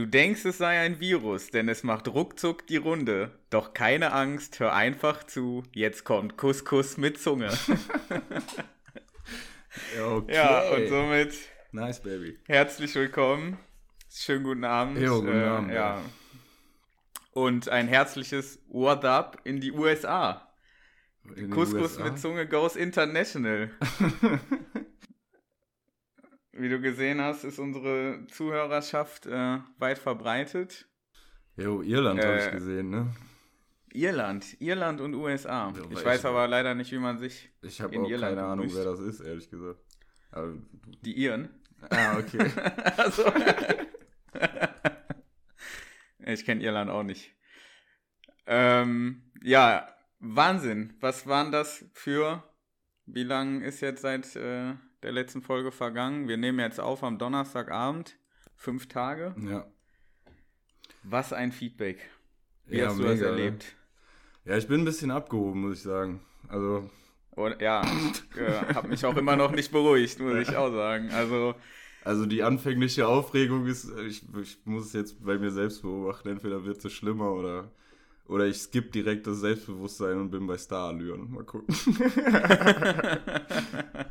Du denkst, es sei ein Virus, denn es macht ruckzuck die Runde. Doch keine Angst, hör einfach zu. Jetzt kommt Couscous mit Zunge. okay. Ja, und somit Nice, baby. herzlich willkommen. Schönen guten Abend. Äh, Jo, guten Abend, Ja. ja. Und ein herzliches What up in die USA. In Couscous USA? mit Zunge goes international. Wie du gesehen hast, ist unsere Zuhörerschaft äh, weit verbreitet. Jo, Irland habe Äh, ich gesehen, ne? Irland, Irland und USA. Ja, Ich weiß ich aber leider nicht, wie man sich Ich habe auch Irland keine Ahnung, wer das ist, ehrlich gesagt. Aber, die Iren. ah, okay. Also, ich kenne Irland auch nicht. Ähm, ja, Wahnsinn. Was waren das für? Wie lange ist jetzt seit äh, der letzten Folge vergangen? Wir nehmen jetzt auf am Donnerstagabend. Fünf Tage. ja. Was ein Feedback. Wie ja, hast du das mega, ne? erlebt? Ja, ich bin ein bisschen abgehoben, muss ich sagen. Also, Und, ja, äh, habe mich auch immer noch nicht beruhigt, muss ich auch sagen. Also, also die anfängliche Aufregung ist, ich, ich muss es jetzt bei mir selbst beobachten, entweder wird es schlimmer oder, oder ich skippe direkt das Selbstbewusstsein und bin bei Star-Allüren. Mal gucken.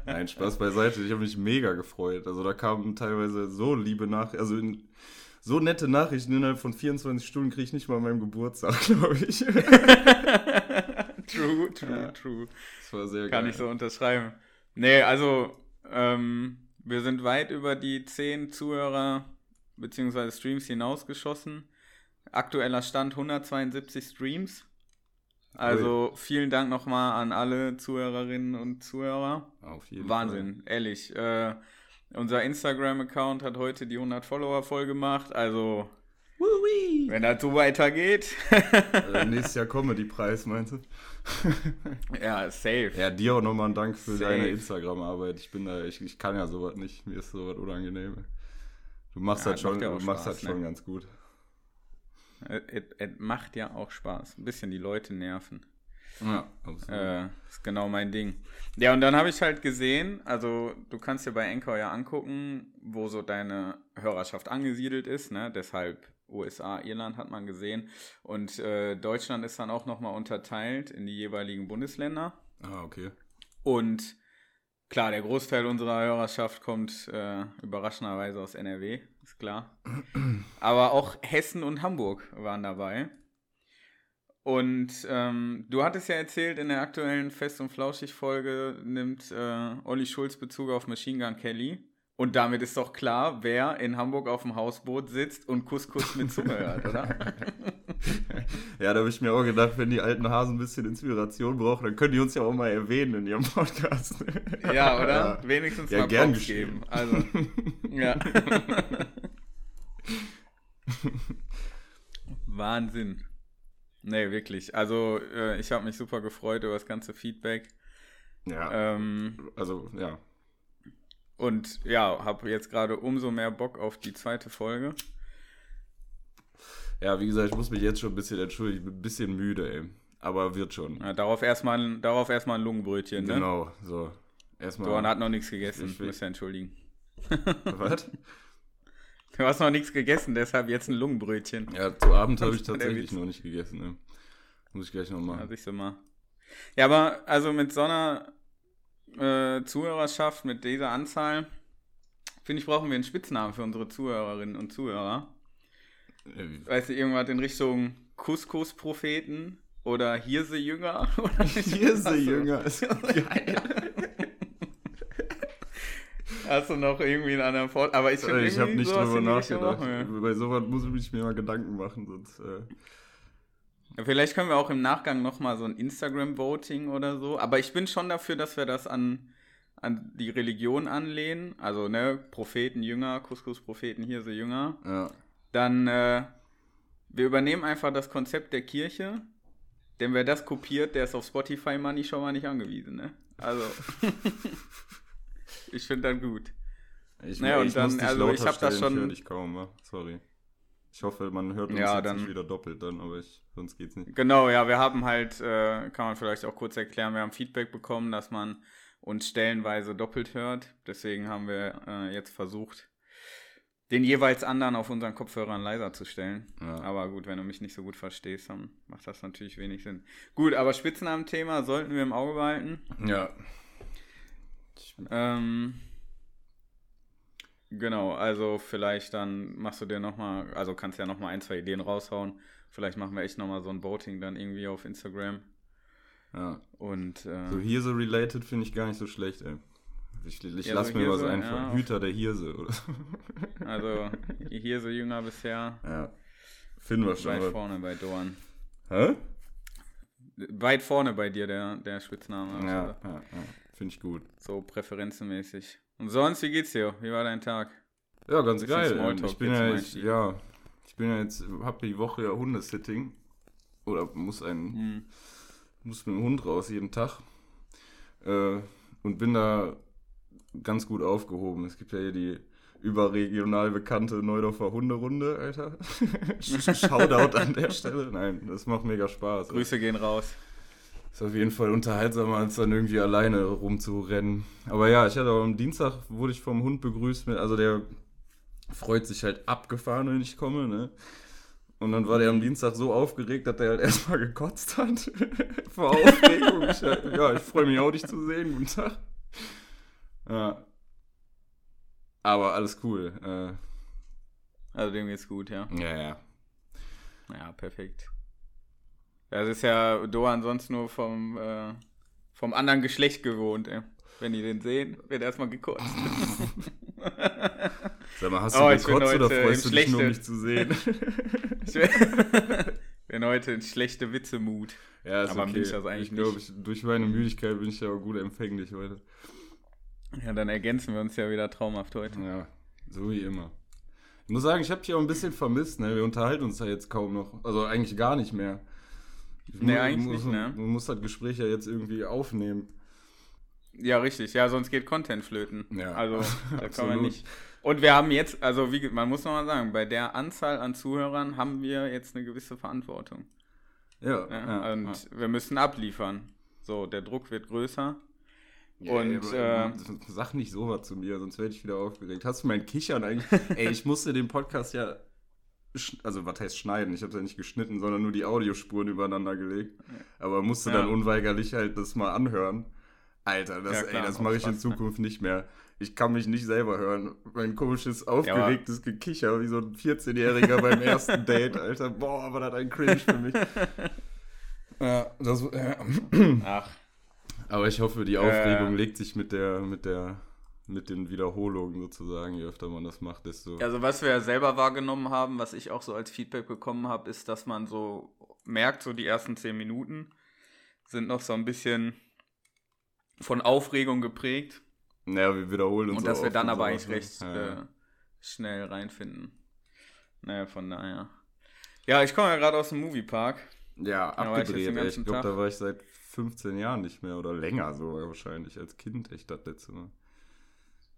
Nein, Spaß beiseite. Ich habe mich mega gefreut. Also da kamen teilweise so liebe Nachrichten, also in, so nette Nachrichten innerhalb von 24 Stunden kriege ich nicht mal an meinem Geburtstag, glaube ich. true, true, Ja. true. Das war sehr Kann geil. ich so unterschreiben. Nee, also, ähm, wir sind weit über die 10 Zuhörer bzw. Streams hinausgeschossen. Aktueller Stand 172 Streams. Also vielen Dank nochmal an alle Zuhörerinnen und Zuhörer. Auf jeden Wahnsinn, ehrlich. Äh, unser Instagram-Account hat heute die 100 Follower voll gemacht. Also, Fall. Wenn das so weitergeht, Äh, nächstes Jahr Comedy-Preis, meinst du? ja, safe. Ja, dir auch nochmal ein Dank für Safe. deine Instagram-Arbeit. Ich bin da, ich, ich kann ja sowas nicht. Mir ist sowas unangenehm. Du machst Ja, das schon, du machst Spaß, das schon ne? ganz gut. Es es macht ja auch Spaß. Ein bisschen die Leute nerven. Ja, absolut. Äh, ist genau mein Ding. Ja, und dann habe ich halt gesehen, also du kannst dir bei Anchor ja angucken, wo so deine Hörerschaft angesiedelt ist, ne? Deshalb USA, Irland hat man gesehen. Und äh, Deutschland ist dann auch nochmal unterteilt in die jeweiligen Bundesländer. ah, okay. Und klar, der Großteil unserer Hörerschaft kommt äh, überraschenderweise aus NRW, klar. Aber auch Hessen und Hamburg waren dabei. Und ähm, du hattest ja erzählt, in der aktuellen Fest- und Flauschig-Folge nimmt äh, Olli Schulz Bezug auf Machine Gun Kelly. Und damit ist doch klar, wer in Hamburg auf dem Hausboot sitzt und Couscous mit Zunge hört, oder? Ja, da habe ich mir auch gedacht, wenn die alten Hasen ein bisschen Inspiration brauchen, dann können die uns ja auch mal erwähnen in ihrem Podcast. Ja, oder? Ja. Wenigstens Ja, mal gern Props geben. Also, ja. Wahnsinn. Nee, wirklich. Also, äh, ich habe mich super gefreut über das ganze Feedback. Ja, Ähm, also, ja. und ja, habe jetzt gerade umso mehr Bock auf die zweite Folge. Ja, wie gesagt, ich muss mich jetzt schon ein bisschen entschuldigen. Ich bin ein bisschen müde, ey. Aber wird schon. Ja, darauf erstmal darauf erstmal ein Lungenbrötchen, ne? Genau, so. Erstmal. Doran hat noch nichts gegessen, Ich will- muss ja entschuldigen. Was? Du hast noch nichts gegessen, deshalb jetzt ein Lungenbrötchen. Ja, zu Abend habe ich tatsächlich noch nicht gegessen. Ne? Muss ich gleich noch Ja, machen. siehst du mal. Ja, aber also mit so einer äh, Zuhörerschaft, mit dieser Anzahl, finde ich, brauchen wir einen Spitznamen für unsere Zuhörerinnen und Zuhörer. Äh, Weißt du, irgendwas in Richtung Couscous-Propheten oder Hirse-Jünger? Hirse-Jünger ist geil. Hast du noch irgendwie einen anderen Fort? Aber ich finde, Ich habe nicht drüber nachgedacht. ja. Bei sowas muss ich mir mal Gedanken machen, sonst. Äh, Ja, Vielleicht können wir auch im Nachgang nochmal so ein Instagram-Voting oder so. Aber ich bin schon dafür, dass wir das an, an die Religion anlehnen. Also, ne, Propheten, Jünger, Couscous-Propheten, Hirse, Jünger. ja. Dann, äh, wir übernehmen einfach das Konzept der Kirche. Denn wer das kopiert, der ist auf Spotify Money schon mal nicht angewiesen, ne? Also, ich finde das gut. Ich, Naja, und ich dann- also ich hab das schon- Ich kaum, wa? sorry. Ich hoffe, man hört uns Ja, jetzt dann- nicht wieder doppelt dann, aber ich, sonst geht's nicht. Genau, ja, wir haben halt, äh, kann man vielleicht auch kurz erklären, wir haben Feedback bekommen, dass man uns stellenweise doppelt hört. Deswegen haben wir äh, jetzt versucht, den jeweils anderen auf unseren Kopfhörern leiser zu stellen. Ja. Aber gut, wenn du mich nicht so gut verstehst, dann macht das natürlich wenig Sinn. Gut, aber Spitznamen-Thema sollten wir im Auge behalten. Ja. Ähm, genau, also vielleicht dann machst du dir nochmal, also kannst ja nochmal ein, zwei Ideen raushauen. Vielleicht machen wir echt nochmal so ein Voting dann irgendwie auf Instagram. ja. Und äh, So Hirse related finde ich gar nicht so schlecht, ey. Ich, ich Ja, lass so mir was Hirse, einfallen. ja, Hüter der Hirse oder so. also hier so jünger bisher, Ja. Finden wir schon. weit vorne bei Dorn. Hä? Weit vorne bei dir der, der Spitzname. Ja, also ja, ja. Finde ich gut. So präferenzenmäßig. Und sonst, wie geht's dir? Wie war dein Tag? Ja, ganz geil. Smalltalk Ich bin ja Einstieg. ja, ich bin ja jetzt, hab die Woche ja Hundesitting. Oder muss ein, Hm. muss mit dem Hund raus jeden Tag. Äh, und bin da ganz gut aufgehoben. Es gibt ja hier die überregional bekannte Neudorfer Hunderunde, Alter. Shoutout an der Stelle. Nein, das macht mega Spaß. Grüße gehen raus. Ist auf jeden Fall unterhaltsamer, als dann irgendwie alleine rumzurennen. Aber ja, ich hatte auch am Dienstag, wurde ich vom Hund begrüßt mit, also der freut sich halt abgefahren, wenn ich komme, ne? Und dann war der am Dienstag so aufgeregt, dass er halt erstmal gekotzt hat. Vor Aufregung. Ich, halt, ja, ich freue mich auch, dich zu sehen. Guten Tag. Ja. Aber alles cool. Äh, Also dem geht's gut, ja. ja, ja. Ja, perfekt. Das ist ja Doan sonst nur vom, äh, vom anderen Geschlecht gewohnt, ey. Wenn die den sehen, wird erstmal gekotzt. Sag mal, hast Oh, du bin gekotzt oder freust du dich nur, Schlechte. mich zu sehen? ich bin, heute in schlechte Witzemut. Ja, ist Aber okay. bin ich das eigentlich ich glaube, ich, durch meine Müdigkeit bin ich ja auch gut empfänglich heute. Ja, dann ergänzen wir uns ja wieder traumhaft heute. Ja, so wie immer. Ich muss sagen, ich habe dich auch ein bisschen vermisst, ne? Wir unterhalten uns ja jetzt kaum noch. Also eigentlich gar nicht mehr. Nee, mu- eigentlich muss, nicht, ne? Man muss das Gespräch ja jetzt irgendwie aufnehmen. Ja, richtig. Ja, sonst geht Content flöten. Ja, Also, da kann man nicht. Und wir haben jetzt, also wie, man muss nochmal sagen, bei der Anzahl an Zuhörern haben wir jetzt eine gewisse Verantwortung. Ja, Ja? ja, und ja. wir müssen abliefern. So, der Druck wird größer. Ja, Und, aber, äh, sag nicht sowas zu mir, sonst werde ich wieder aufgeregt. Hast du mein Kichern eigentlich? Ey, ich musste den Podcast ja, also was heißt schneiden? Ich habe ja nicht geschnitten, sondern nur die Audiospuren übereinander gelegt. Aber musste Ja. dann unweigerlich halt das mal anhören. Alter, das, Ja, ey, das mache ich in ne? Zukunft nicht mehr. Ich kann mich nicht selber hören. Mein komisches, aufgeregtes Gekicher, wie so ein 14-Jähriger beim ersten Date, Alter. Boah, aber das ein Cringe für mich. Ja, das, ja. Ach, Aber ich hoffe, die Aufregung legt sich mit der, mit der, mit den Wiederholungen sozusagen, je öfter man das macht, desto. also was wir ja selber wahrgenommen haben, was ich auch so als Feedback bekommen habe, ist, dass man so merkt, so die ersten zehn Minuten sind noch so ein bisschen von Aufregung geprägt. Naja, wir wiederholen uns Und dass wir dann aber eigentlich recht Ja, äh, schnell reinfinden. Naja, von daher. Ja, ich komme ja gerade aus dem Moviepark. ja, da ich abgedreht. ganzen Ich glaube, da war ich seit 15 Jahren nicht mehr oder länger sogar wahrscheinlich als Kind echt das letzte Mal.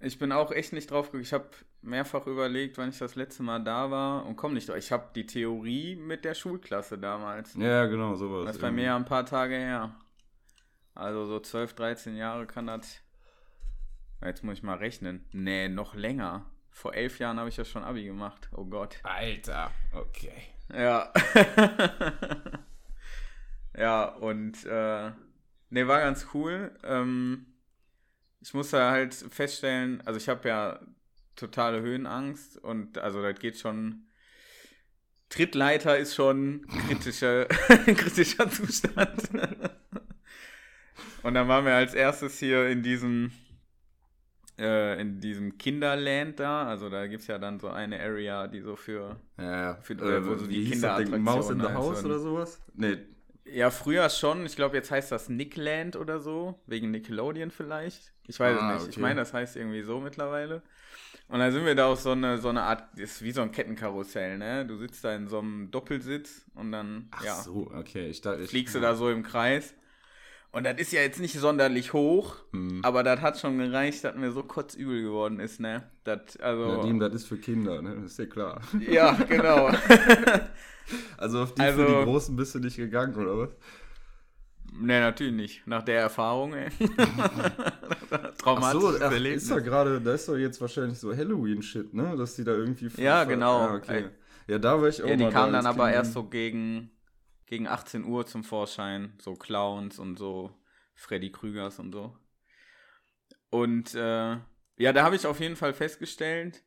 Ich bin auch echt nicht drauf gekommen. Ich habe mehrfach überlegt, wann ich das letzte Mal da war und komme nicht drauf. Ich habe die Theorie mit der Schulklasse damals. Ja, genau, sowas. Das ist bei mir ja ein paar Tage her. Also so 12, 13 Jahre kann das. Jetzt muss ich mal rechnen. Nee, noch länger. Vor elf Jahren habe ich ja schon Abi gemacht. Oh Gott. Alter, okay. Ja. ja, und äh, ne, war ganz cool. Ähm, ich musste halt feststellen, also ich habe ja totale Höhenangst und also das geht schon. Trittleiter ist schon kritischer, kritischer Zustand. und dann waren wir als erstes hier in diesem äh, in diesem Kinderland da, also da gibt es ja dann so eine Area, die so für Ja, ja. Für- äh, wo so die das Ding? Kinderattraktion Maus in the halt House oder sowas? Nee, Ja, früher schon. Ich glaube, jetzt heißt das Nickland oder so. Wegen Nickelodeon vielleicht. Ich weiß Ah, es nicht. Ich okay. meine, das heißt irgendwie so mittlerweile. Und dann sind wir da auf so eine, so eine Art, ist wie so ein Kettenkarussell, ne? Du sitzt da in so einem Doppelsitz und dann, ach ja, so, okay. Ich dachte, ich, fliegst du da so im Kreis. Und das ist ja jetzt nicht sonderlich hoch, Hm. aber das hat schon gereicht, dass mir so kotzübel geworden ist, ne? Das, also, Nadim, das ist für Kinder, ne? Ist ja klar. ja, genau. Also auf die, für Also- die Großen bist du nicht gegangen, oder was? Nee, natürlich nicht. Nach der Erfahrung, ey. Ach Traumatisches so, ach, Erlebnis. ist da gerade, da ist doch jetzt wahrscheinlich so Halloween-Shit, ne? Dass die da irgendwie. Ja, genau. Ah, okay. Ja, da war ich auch Ja, die kamen da dann aber erst so gegen, gegen 18 Uhr zum Vorschein. So Clowns und so Freddy Krügers und so. Und äh, ja, da habe ich auf jeden Fall festgestellt,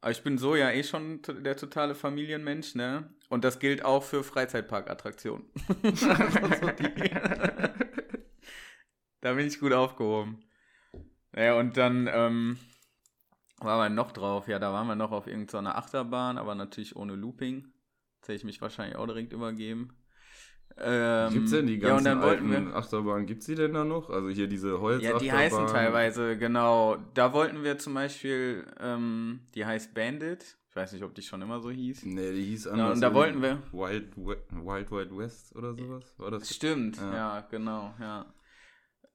aber ich bin so ja eh schon der totale Familienmensch, ne? Und das gilt auch für Freizeitparkattraktionen. Also da bin ich gut aufgehoben. Naja, und dann ähm, waren wir noch drauf. Ja, da waren wir noch auf irgendeiner Achterbahn, aber natürlich ohne Looping. Jetzt hätte ich mich wahrscheinlich auch direkt übergeben. Ähm, Gibt's denn die ja, und ganzen dann wollten alten wir, Achterbahnen? Gibt's die denn da noch? Also hier diese Holzachterbahn. Ja, die heißen teilweise, genau. Da wollten wir zum Beispiel, ähm, die heißt Bandit. Ich weiß nicht, ob die schon immer so hieß. Nee, die hieß Ja, anders. und da wollten wir. Wild, Wild Wild West oder sowas? War das? Stimmt, Ja. ja, genau, ja.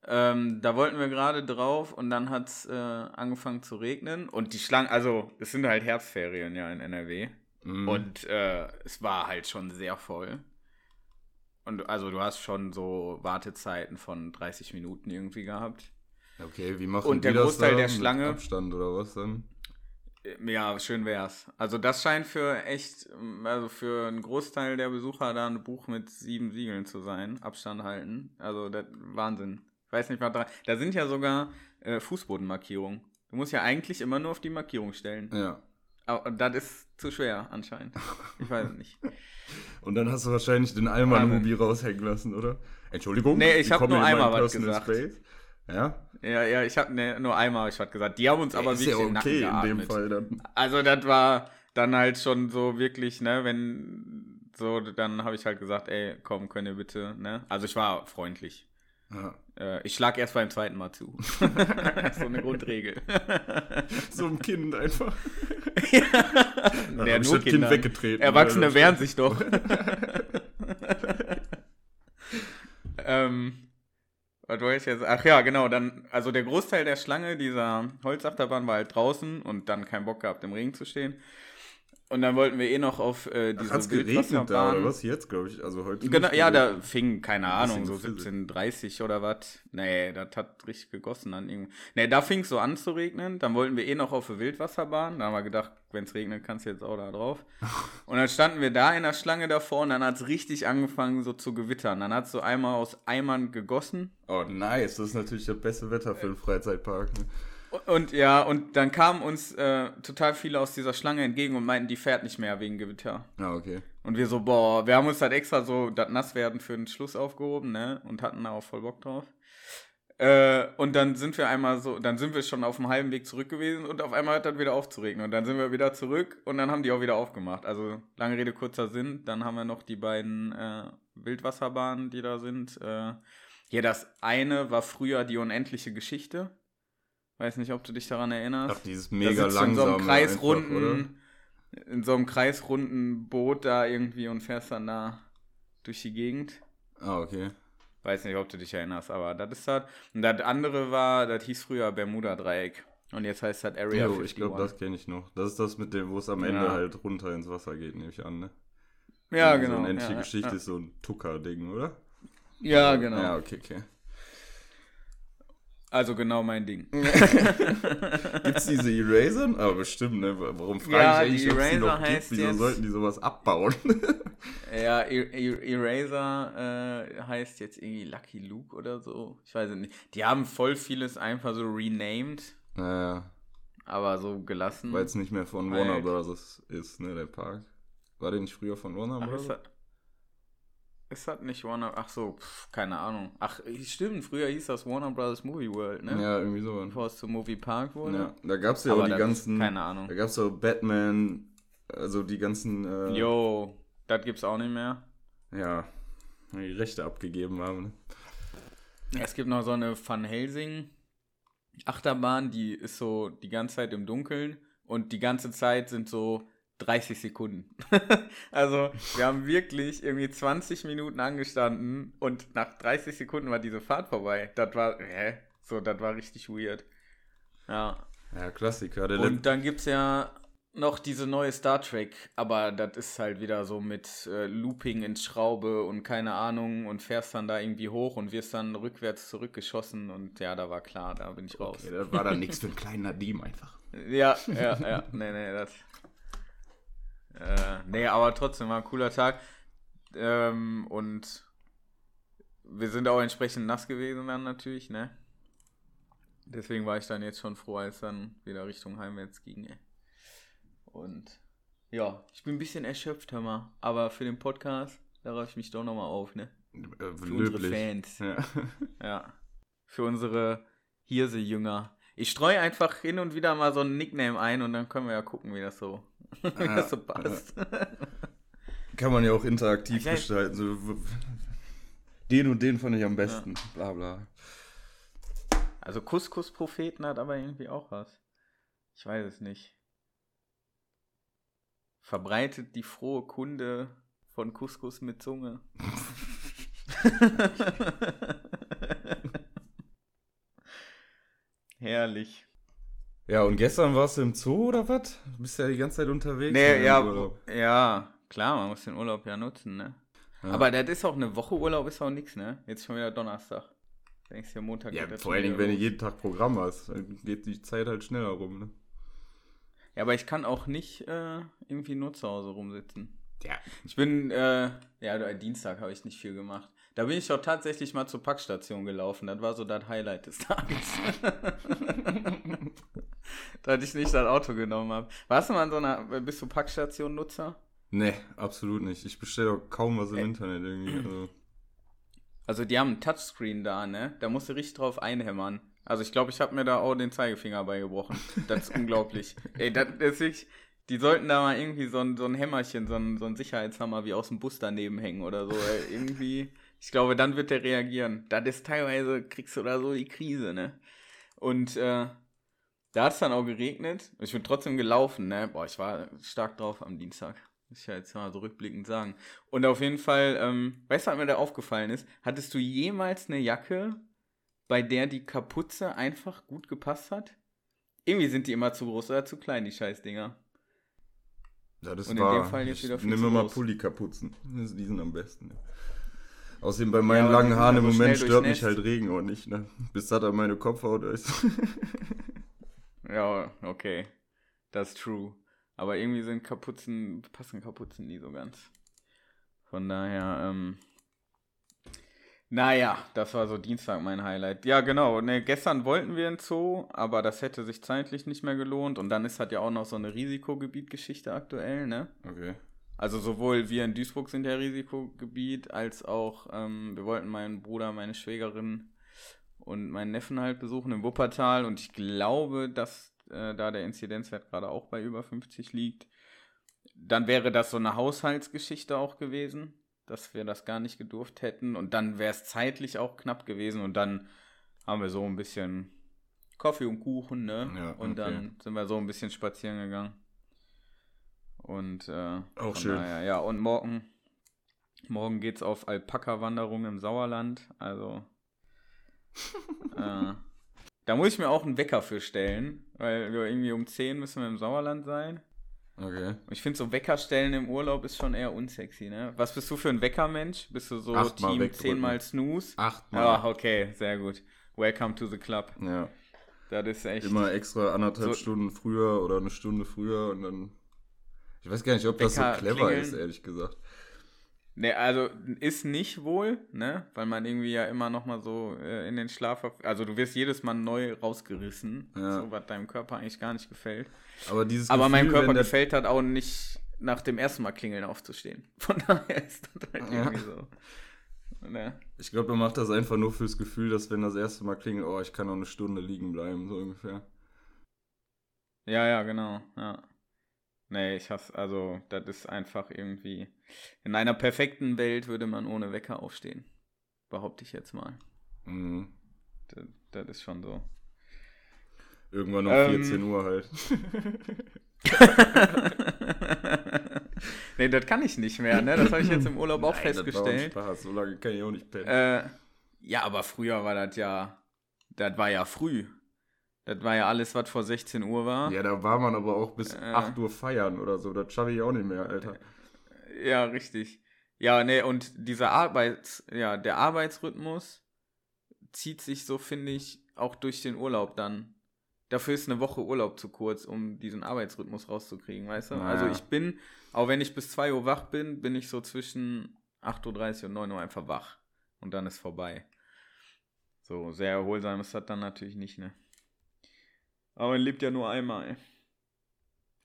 Ähm, da wollten wir gerade drauf und dann hat es äh, angefangen zu regnen und die Schlangen, also es sind halt Herbstferien ja in NRW Mhm. und äh, es war halt schon sehr voll. Und also du hast schon so Wartezeiten von 30 Minuten irgendwie gehabt. Okay, wie machen Und die der das Großteil der Mit Schlange- Abstand oder was dann? Ja, schön wär's. Also das scheint für echt, also für einen Großteil der Besucher da ein Buch mit sieben Siegeln zu sein. Abstand halten. Also das Wahnsinn. Ich weiß nicht, was dran. Da sind ja sogar äh, Fußbodenmarkierungen. Du musst ja eigentlich immer nur auf die Markierung stellen. Ja. Aber das ist zu schwer anscheinend. Ich weiß es nicht. Und dann hast du wahrscheinlich den Alman-Hubi raushängen lassen, oder? Entschuldigung? Nee, ich Sie hab kommen nur einmal was gesagt. Space. Ja? Ja, ja, ich habe ne, nur einmal was gesagt. Die haben uns aber wirklich ja okay Nacken in dem. Fall dann. Also das war dann halt schon so wirklich, ne, wenn so, dann habe ich halt gesagt, ey, komm, könnt ihr bitte, ne? Also ich war freundlich. Ja. Äh, ich schlag erst beim zweiten Mal zu. so eine Grundregel. So ein Kind einfach. ja, Dann ja nur das Kind weggetreten. Erwachsene wehren sich doch. ähm, was wollte ich jetzt? Ach ja, genau, dann, also der Großteil der Schlange dieser Holzachterbahn war halt draußen und dann keinen Bock gehabt, im Regen zu stehen. Und dann wollten wir eh noch auf äh, diese hat's geregnet da, oder was? Jetzt, glaube ich. Also heute. Genau, ja, da fing, keine Ein Ahnung, so gefisselt. 17.30 oder was. Nee, das hat richtig gegossen dann irgendwie. Nee, da fing es so an zu regnen. Dann wollten wir eh noch auf eine Wildwasserbahn. Da haben wir gedacht, wenn es regnet, kannst du jetzt auch da drauf. Und dann standen wir da in der Schlange davor und dann hat es richtig angefangen so zu gewittern. Dann hat es so einmal aus Eimern gegossen. Oh, nice. Das ist natürlich das beste Wetter für einen Freizeitpark. Ne? Und ja, und dann kamen uns äh, total viele aus dieser Schlange entgegen und meinten, die fährt nicht mehr wegen Gewitter. Ah, okay. Und wir so, boah, wir haben uns halt extra so das Nasswerden für den Schluss aufgehoben, ne? Und hatten da auch voll Bock drauf. Äh, und dann sind wir einmal so, dann sind wir schon auf dem halben Weg zurück gewesen und auf einmal hat das wieder aufzuregnen. Und dann sind wir wieder zurück und dann haben die auch wieder aufgemacht. Also lange Rede, kurzer Sinn. Dann haben wir noch die beiden äh, Wildwasserbahnen, die da sind. Äh, ja, das eine war früher die unendliche Geschichte. Weiß nicht, ob du dich daran erinnerst. Ach, dieses Da mega sitzt du in so langsame einem kreisrunden, in so einem kreisrunden Boot da irgendwie und fährst dann da durch die Gegend. einfach? Ah, okay. Weiß nicht, ob du dich erinnerst, aber das ist das. Und das andere war, das hieß früher Bermuda-Dreieck. Und jetzt heißt das Area Jo, 51. ich glaube, das kenne ich noch. Das ist das mit dem, wo es am Ende Ja. halt runter ins Wasser geht, nehme ich an, ne? Ja, So genau. eine endliche ja, Geschichte ja. ist so ein Tucker-Ding, oder? Ja, genau. Ja, okay, okay. Also genau mein Ding. Gibt's diese Eraser? Aber bestimmt, ne? Warum frage Ja, ich eigentlich, ob die noch gibt? heißt Wieso jetzt- sollten die sowas abbauen? Ja, E- E- Eraser äh, heißt jetzt irgendwie Lucky Luke oder so. Ich weiß es nicht. Die haben voll vieles einfach so renamed, naja, aber so gelassen. weil es nicht mehr von. Warner Bros. ist, ne, der Park. War der nicht früher von Warner Ach, Bros.? Ist das, nicht Warner? Ach so, pf, keine Ahnung. Ach, stimmt, früher hieß das Warner Brothers Movie World, ne? Ja, irgendwie so. Bevor es zu Movie Park wurde. Ja, da gab's ja Aber auch die ganzen. Keine Ahnung. Da gab's so Batman, also die ganzen. Äh, Jo, das gibt's auch nicht mehr. Ja, die Rechte abgegeben haben. Ne? Es gibt noch so eine Van Helsing Achterbahn, die ist so die ganze Zeit im Dunkeln und die ganze Zeit sind so 30 Sekunden. also wir haben wirklich irgendwie 20 Minuten angestanden und nach 30 Sekunden war diese Fahrt vorbei. Das war, hä? So, das war richtig weird. Ja. Ja, Klassiker. Und dann gibt's ja noch diese neue Star Trek, aber das ist halt wieder so mit äh, Looping ins Schraube und keine Ahnung und fährst dann da irgendwie hoch und wirst dann rückwärts zurückgeschossen und ja, da war klar, da bin ich raus. Okay, das war dann nichts für einen kleinen Nadim einfach. Ja, ja, ja, nee, nee, das. Äh, nee, aber trotzdem war ein cooler Tag. Ähm, und wir sind auch entsprechend nass gewesen dann natürlich, ne? Deswegen war ich dann jetzt schon froh, als dann wieder Richtung heimwärts ging, ey. Und ja, ich bin ein bisschen erschöpft, hör mal. Aber für den Podcast, da reiche ich mich doch nochmal auf, ne? Äh, Für unsere Fans. Ja. Ja. Für unsere Hirse-Jünger. Ich streue einfach hin und wieder mal so ein Nickname ein und dann können wir ja gucken, wie das so, Ja, das so passt. Kann man ja auch interaktiv weiß- gestalten. So, den und den fand ich am besten. Bla bla. Also Couscous-Propheten hat aber irgendwie auch was. Ich weiß es nicht. Verbreitet die frohe Kunde von Couscous mit Zunge. Herrlich. Ja, und gestern warst du im Zoo oder was? Du bist ja die ganze Zeit unterwegs. Nee, im ja, ja, klar, man muss den Urlaub ja nutzen, ne? Ja. Aber das ist auch eine Woche Urlaub, ist auch nix, ne? Jetzt schon wieder Donnerstag. Denkst du, Montag Ja, geht das vor allen Dingen, wenn du jeden Tag Programm hast, dann geht die Zeit halt schneller rum, ne? Ja, aber ich kann auch nicht äh, irgendwie nur zu Hause rumsitzen. Ja. Ich bin, äh, ja, Dienstag habe ich nicht viel gemacht. Da bin ich auch tatsächlich mal zur Packstation gelaufen. Das war so das Highlight des Tages. da ich nicht das Auto genommen habe. Warst du mal an so einer, bist du Packstation-Nutzer? Nee, absolut nicht. Ich bestelle auch kaum was im Äh. Internet irgendwie. Also, Also die haben ein Touchscreen da, ne? Da musst du richtig drauf einhämmern. Also ich glaube, ich habe mir da auch den Zeigefinger beigebrochen. Das ist unglaublich. Ey, das ist wirklich, die sollten da mal irgendwie so ein, so ein Hämmerchen, so ein, so ein Sicherheitshammer wie aus dem Bus daneben hängen oder so. Ey, irgendwie, ich glaube, dann wird der reagieren. Das ist teilweise, kriegst du da so die Krise, ne? Und äh, da hat es dann auch geregnet. Ich bin trotzdem gelaufen, ne? Boah, ich war stark drauf am Dienstag. Muss ich ja jetzt mal so rückblickend sagen. Und auf jeden Fall, ähm, weißt du, was mir da aufgefallen ist? Hattest du jemals eine Jacke, bei der die Kapuze einfach gut gepasst hat? Irgendwie sind die immer zu groß oder zu klein, die Scheißdinger. ja, das Und in war. dem Fall jetzt wieder viel zu mal. Pulli-Kapuzen. Die sind am besten. Ja. Außerdem bei meinen die langen Haaren ja im Moment stört mich halt Regen auch nicht, ne? Bis das an meine Kopfhaut ist. Ja, okay. Das ist true. Aber irgendwie sind Kapuzen, passen Kapuzen nie so ganz. Von daher, ähm. Naja, das war so Dienstag mein Highlight. Ja, genau. Ne, gestern wollten wir in Zoo, aber das hätte sich zeitlich nicht mehr gelohnt. Und dann ist halt ja auch noch so eine Risikogebietgeschichte aktuell, ne? Okay. Also sowohl wir in Duisburg sind ja Risikogebiet, als auch ähm, wir wollten meinen Bruder, meine Schwägerin und meinen Neffen halt besuchen im Wuppertal. Und ich glaube, dass äh, da der Inzidenzwert gerade auch bei über 50 liegt. Dann wäre das so eine Haushaltsgeschichte auch gewesen, dass wir das gar nicht gedurft hätten. Und dann wäre es zeitlich auch knapp gewesen. Und dann haben wir so ein bisschen Kaffee und Kuchen, ne? Ja, und okay. dann sind wir so ein bisschen spazieren gegangen. Und äh, Auch schön. Daher, ja, und morgen, morgen geht's auf Alpaka-Wanderung im Sauerland. Also äh, da muss ich mir auch einen Wecker für stellen, weil wir irgendwie um 10 müssen wir im Sauerland sein. Okay. Ich finde so Weckerstellen im Urlaub ist schon eher unsexy, ne? Was bist du für ein Weckermensch? Bist du so Achtmal Team wegdrücken. 10 mal Snooze? Achtmal. Ja, okay, sehr gut. Welcome to the club. Ja. Das ist echt. Immer extra anderthalb So- Stunden früher oder eine Stunde früher und dann. Ich weiß gar nicht, ob das so clever klingeln. ist, ehrlich gesagt. Ne, also ist nicht wohl, ne? Weil man irgendwie ja immer noch mal so äh, in den Schlaf... Also du wirst jedes Mal neu rausgerissen, Ja. so was deinem Körper eigentlich gar nicht gefällt. Aber dieses Aber meinem Gefühl, Körper gefällt hat auch nicht nach dem ersten Mal klingeln aufzustehen. Von daher ist das halt Ja. irgendwie so. Ne? Ich glaube, er macht das einfach nur fürs Gefühl, dass wenn das erste Mal klingelt, oh, ich kann noch eine Stunde liegen bleiben, so ungefähr. Ja, ja, genau, ja. Nee, ich hasse, also, das ist einfach irgendwie. In einer perfekten Welt würde man ohne Wecker aufstehen. Behaupte ich jetzt mal. Mhm. Das, das ist schon so. Irgendwann um Ähm. 14 Uhr halt. nee, das kann ich nicht mehr, ne? Das habe ich jetzt im Urlaub auch Nein, das war festgestellt. Spaß. So lange kann ich auch nicht pennen. Äh, ja, aber früher war das ja, das war ja früh. Das war ja alles, was vor 16 Uhr war. Ja, da war man aber auch bis Äh. 8 Uhr feiern oder so. Das schaffe ich auch nicht mehr, Alter. Ja, richtig. Ja, nee, und dieser Arbeits, ja, der Arbeitsrhythmus zieht sich so, finde ich, auch durch den Urlaub dann. Dafür ist eine Woche Urlaub zu kurz, um diesen Arbeitsrhythmus rauszukriegen, weißt du? Naja. Also ich bin, auch wenn ich bis 2 Uhr wach bin, bin ich so zwischen 8.30 Uhr und 9 Uhr einfach wach. Und dann ist vorbei. So, sehr erholsam ist das dann natürlich nicht, ne? Aber man lebt ja nur einmal, ey.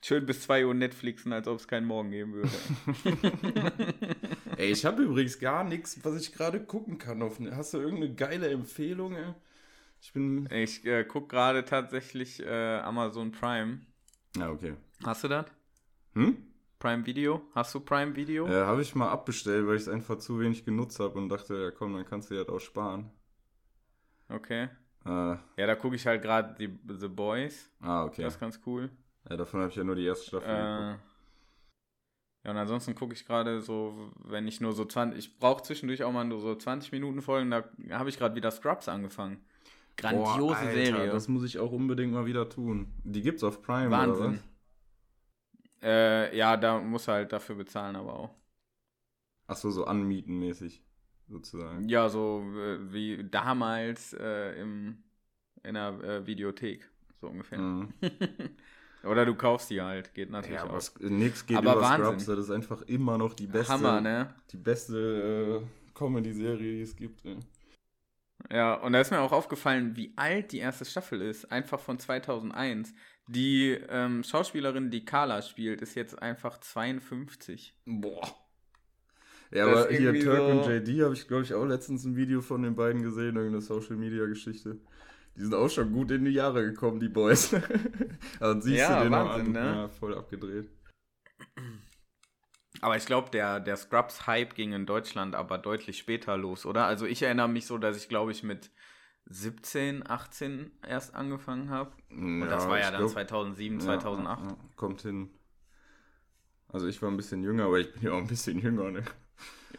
Schön bis 2 Uhr Netflixen, als ob es keinen Morgen geben würde. Ey, ich habe übrigens gar nichts, was ich gerade gucken kann. Hast du irgendeine geile Empfehlung, ey? Ich bin. Ich äh, guck gerade tatsächlich äh, Amazon Prime. Ja, okay. Hast du das? Hm? Prime Video? Hast du Prime Video? Äh, habe ich mal abbestellt, weil ich es einfach zu wenig genutzt habe und dachte, ja komm, dann kannst du das auch sparen. Okay. Äh, Ja, da gucke ich halt gerade die The Boys. ah, okay. Das ist ganz cool. Ja, davon habe ich ja nur die erste Staffel Äh, ja, und ansonsten gucke ich gerade so, wenn ich nur so 20, ich brauche zwischendurch auch mal nur so 20 Minuten Folgen, da habe ich gerade wieder Scrubs angefangen. Grandiose Boah, Alter, Serie. Das muss ich auch unbedingt mal wieder tun. Die gibt's auf Prime, Wahnsinn. oder Äh, ja, da muss halt dafür bezahlen, aber auch. was? Ach so, so anmietenmäßig, sozusagen. Ja, so äh, wie damals äh, im, in der äh, Videothek, so ungefähr. Mhm. Oder du kaufst die halt, geht natürlich Ja, aber auch. es- nix geht Aber über Wahnsinn. Scrubs, das ist einfach immer noch die beste, Hammer, ne? die beste äh, Comedy-Serie, die es gibt. Ey. Ja, und da ist mir auch aufgefallen, wie alt die erste Staffel ist. Einfach von 2001. Die ähm, Schauspielerin, die Carla spielt, ist jetzt einfach 52. Boah. Ja, aber hier Turk so- und JD habe ich, glaube ich, auch letztens ein Video von den beiden gesehen, irgendeine Social-Media-Geschichte. Die sind auch schon gut in die Jahre gekommen, die Boys. also siehst Ja, du den Wahnsinn, an. ne? Ja, voll abgedreht. Aber ich glaube, der, der Scrubs-Hype ging in Deutschland aber deutlich später los, oder? Also ich erinnere mich so, dass ich, glaube ich, mit 17, 18 erst angefangen habe. Und das war ja dann glaub- 2007, ja, 2008. ja, ja, kommt hin. Also ich war ein bisschen jünger, aber ich bin ja auch ein bisschen jünger, ne?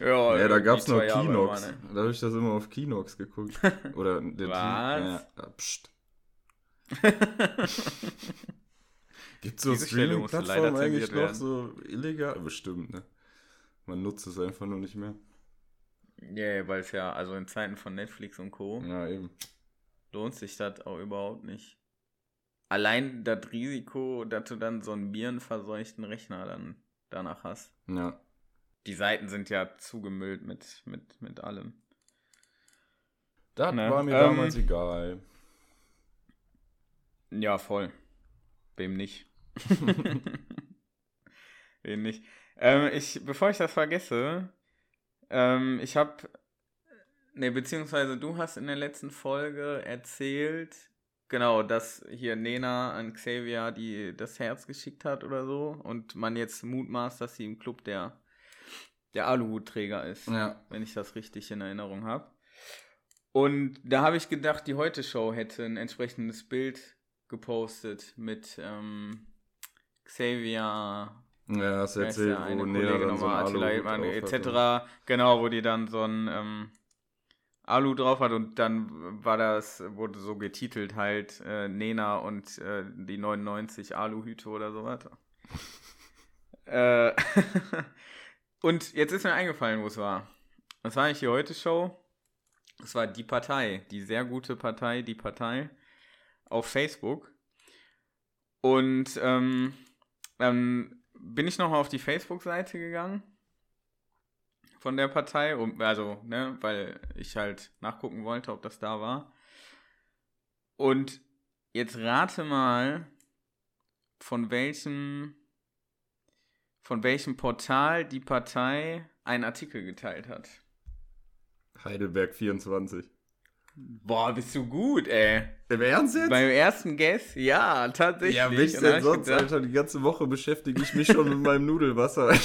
Ja, Ja, da die gab's noch Jahre Kinox. ne? Da habe ich das immer auf Kinox geguckt. Oder der Was? Ja, ja, pst. Gibt's so Diese Stelle musste Streaming-Plattformen eigentlich noch so illegal? Bestimmt, ne? Man nutzt es einfach nur nicht mehr. Ja, weil es ja, also in Zeiten von Netflix und Co. Ja, eben. lohnt sich das auch überhaupt nicht. Allein das Risiko, dass du dann so einen virenverseuchten Rechner dann danach hast. Ja. Die Seiten sind ja zugemüllt mit, mit, mit allem. Das Ne, war mir ähm, damals egal. Ja, voll. Wem nicht? Wem nicht? Ähm, ich, bevor ich das vergesse, ähm, ich habe, ne, beziehungsweise du hast in der letzten Folge erzählt, genau, dass hier Nena an Xavier die, das Herz geschickt hat oder so und man jetzt mutmaßt, dass sie im Club der, der Aluhutträger ist Ja. wenn ich das richtig in Erinnerung habe. Und da habe ich gedacht, die Heute-Show hätte ein entsprechendes Bild gepostet mit ähm, Xavier, Ja, ist erzählt, eine wo Kollege dann so nochmal, Attila Hildmann, etc. Genau, wo die dann so ein ähm, Alu drauf hat und dann war das, wurde so getitelt halt äh, Nena und äh, die 99 Aluhüte oder sowas. äh, und jetzt ist mir eingefallen, wo es war. Das war nicht die Heute-Show. Es war die Partei, die sehr gute Partei, die Partei auf Facebook. Und ähm, dann bin ich noch auf die Facebook-Seite gegangen von der Partei, um, also, ne, weil ich halt nachgucken wollte, ob das da war. Und jetzt rate mal, von welchem, von welchem Portal die Partei einen Artikel geteilt hat. Heidelberg 24. Boah, bist du gut, ey. Im Ernst jetzt? Beim ersten Guess, ja, tatsächlich. ja, mich denn sonst, gedacht- Alter? Die ganze Woche beschäftige ich mich schon mit meinem Nudelwasser.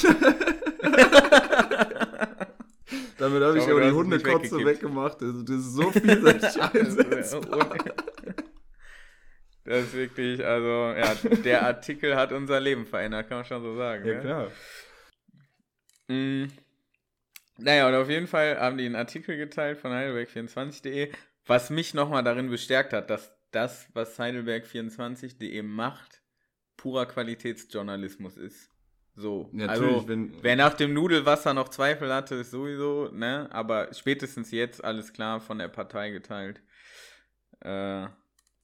Damit habe ich aber die Hundekotze weggemacht. Also, das ist so vielseitig einsetzbar. Das ist wirklich, also, ja, der Artikel hat unser Leben verändert, kann man schon so sagen. Ja, ne? klar. Mm. Naja, und auf jeden Fall haben die einen Artikel geteilt von heidelberg24.de, was mich nochmal darin bestärkt hat, dass das, was Heidelberg24.de macht, purer Qualitätsjournalismus ist. So. Ja, also, natürlich, wenn- wer nach dem Nudelwasser noch Zweifel hatte, ist sowieso, ne? Aber spätestens jetzt alles klar von der Partei geteilt. Äh,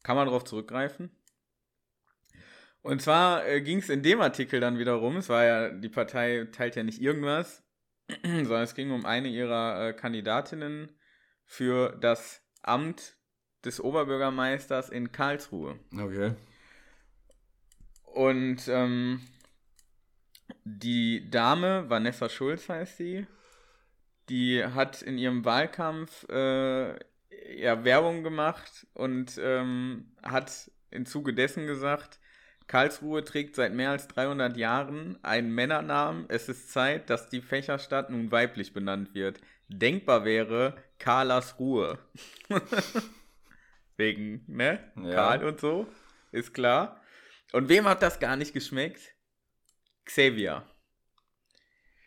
kann man darauf zurückgreifen? Und zwar äh, ging es in dem Artikel dann wiederum, es war ja, die Partei teilt ja nicht irgendwas, sondern es ging um eine ihrer äh, Kandidatinnen für das Amt des Oberbürgermeisters in Karlsruhe. Okay. Und ähm, die Dame, Vanessa Schulz heißt sie, die hat in ihrem Wahlkampf äh, ja, Werbung gemacht und ähm, hat im Zuge dessen gesagt, Karlsruhe trägt seit mehr als 300 Jahren einen Männernamen. Es ist Zeit, dass die Fächerstadt nun weiblich benannt wird. Denkbar wäre Karlas Ruhe. Wegen, ne? Ja. Karl und so, ist klar. Und wem hat das gar nicht geschmeckt? Xavier.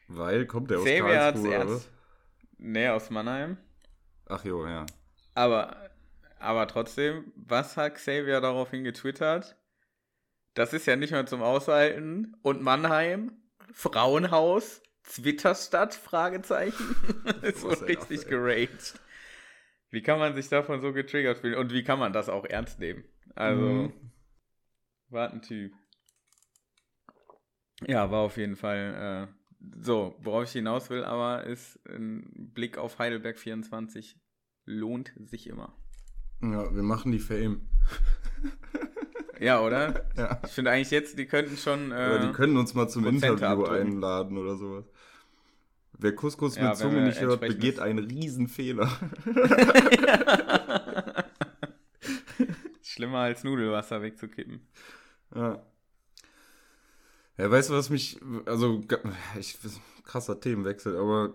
Weil, kommt der aus Xavier hat's Karlsruhe, oder ernst. Ne, aus Mannheim. Ach jo, ja. Aber, aber trotzdem, was hat Xavier daraufhin getwittert? Das ist ja nicht mehr zum Aushalten. Und Mannheim, Frauenhaus, Zwitterstadt, Fragezeichen. ist so richtig ey? geraged. Wie kann man sich davon so getriggert fühlen? Und wie kann man das auch ernst nehmen? Also, Mhm. war ein Typ. Ja, war auf jeden Fall äh, so. Worauf ich hinaus will, aber ist ein Blick auf Heidelberg 24 lohnt sich immer. Ja, wir machen die Fame. Ja, oder? Ja. Ich finde eigentlich jetzt, die könnten schon. Äh, Oder die können uns mal zum Prozente Interview abdrücken. einladen oder sowas. Wer Couscous Ja, mit Zunge nicht hört, begeht einen Riesenfehler. Schlimmer als Nudelwasser wegzukippen. Ja. Ja, weißt du, was mich, also, ich, krasser Themenwechsel, aber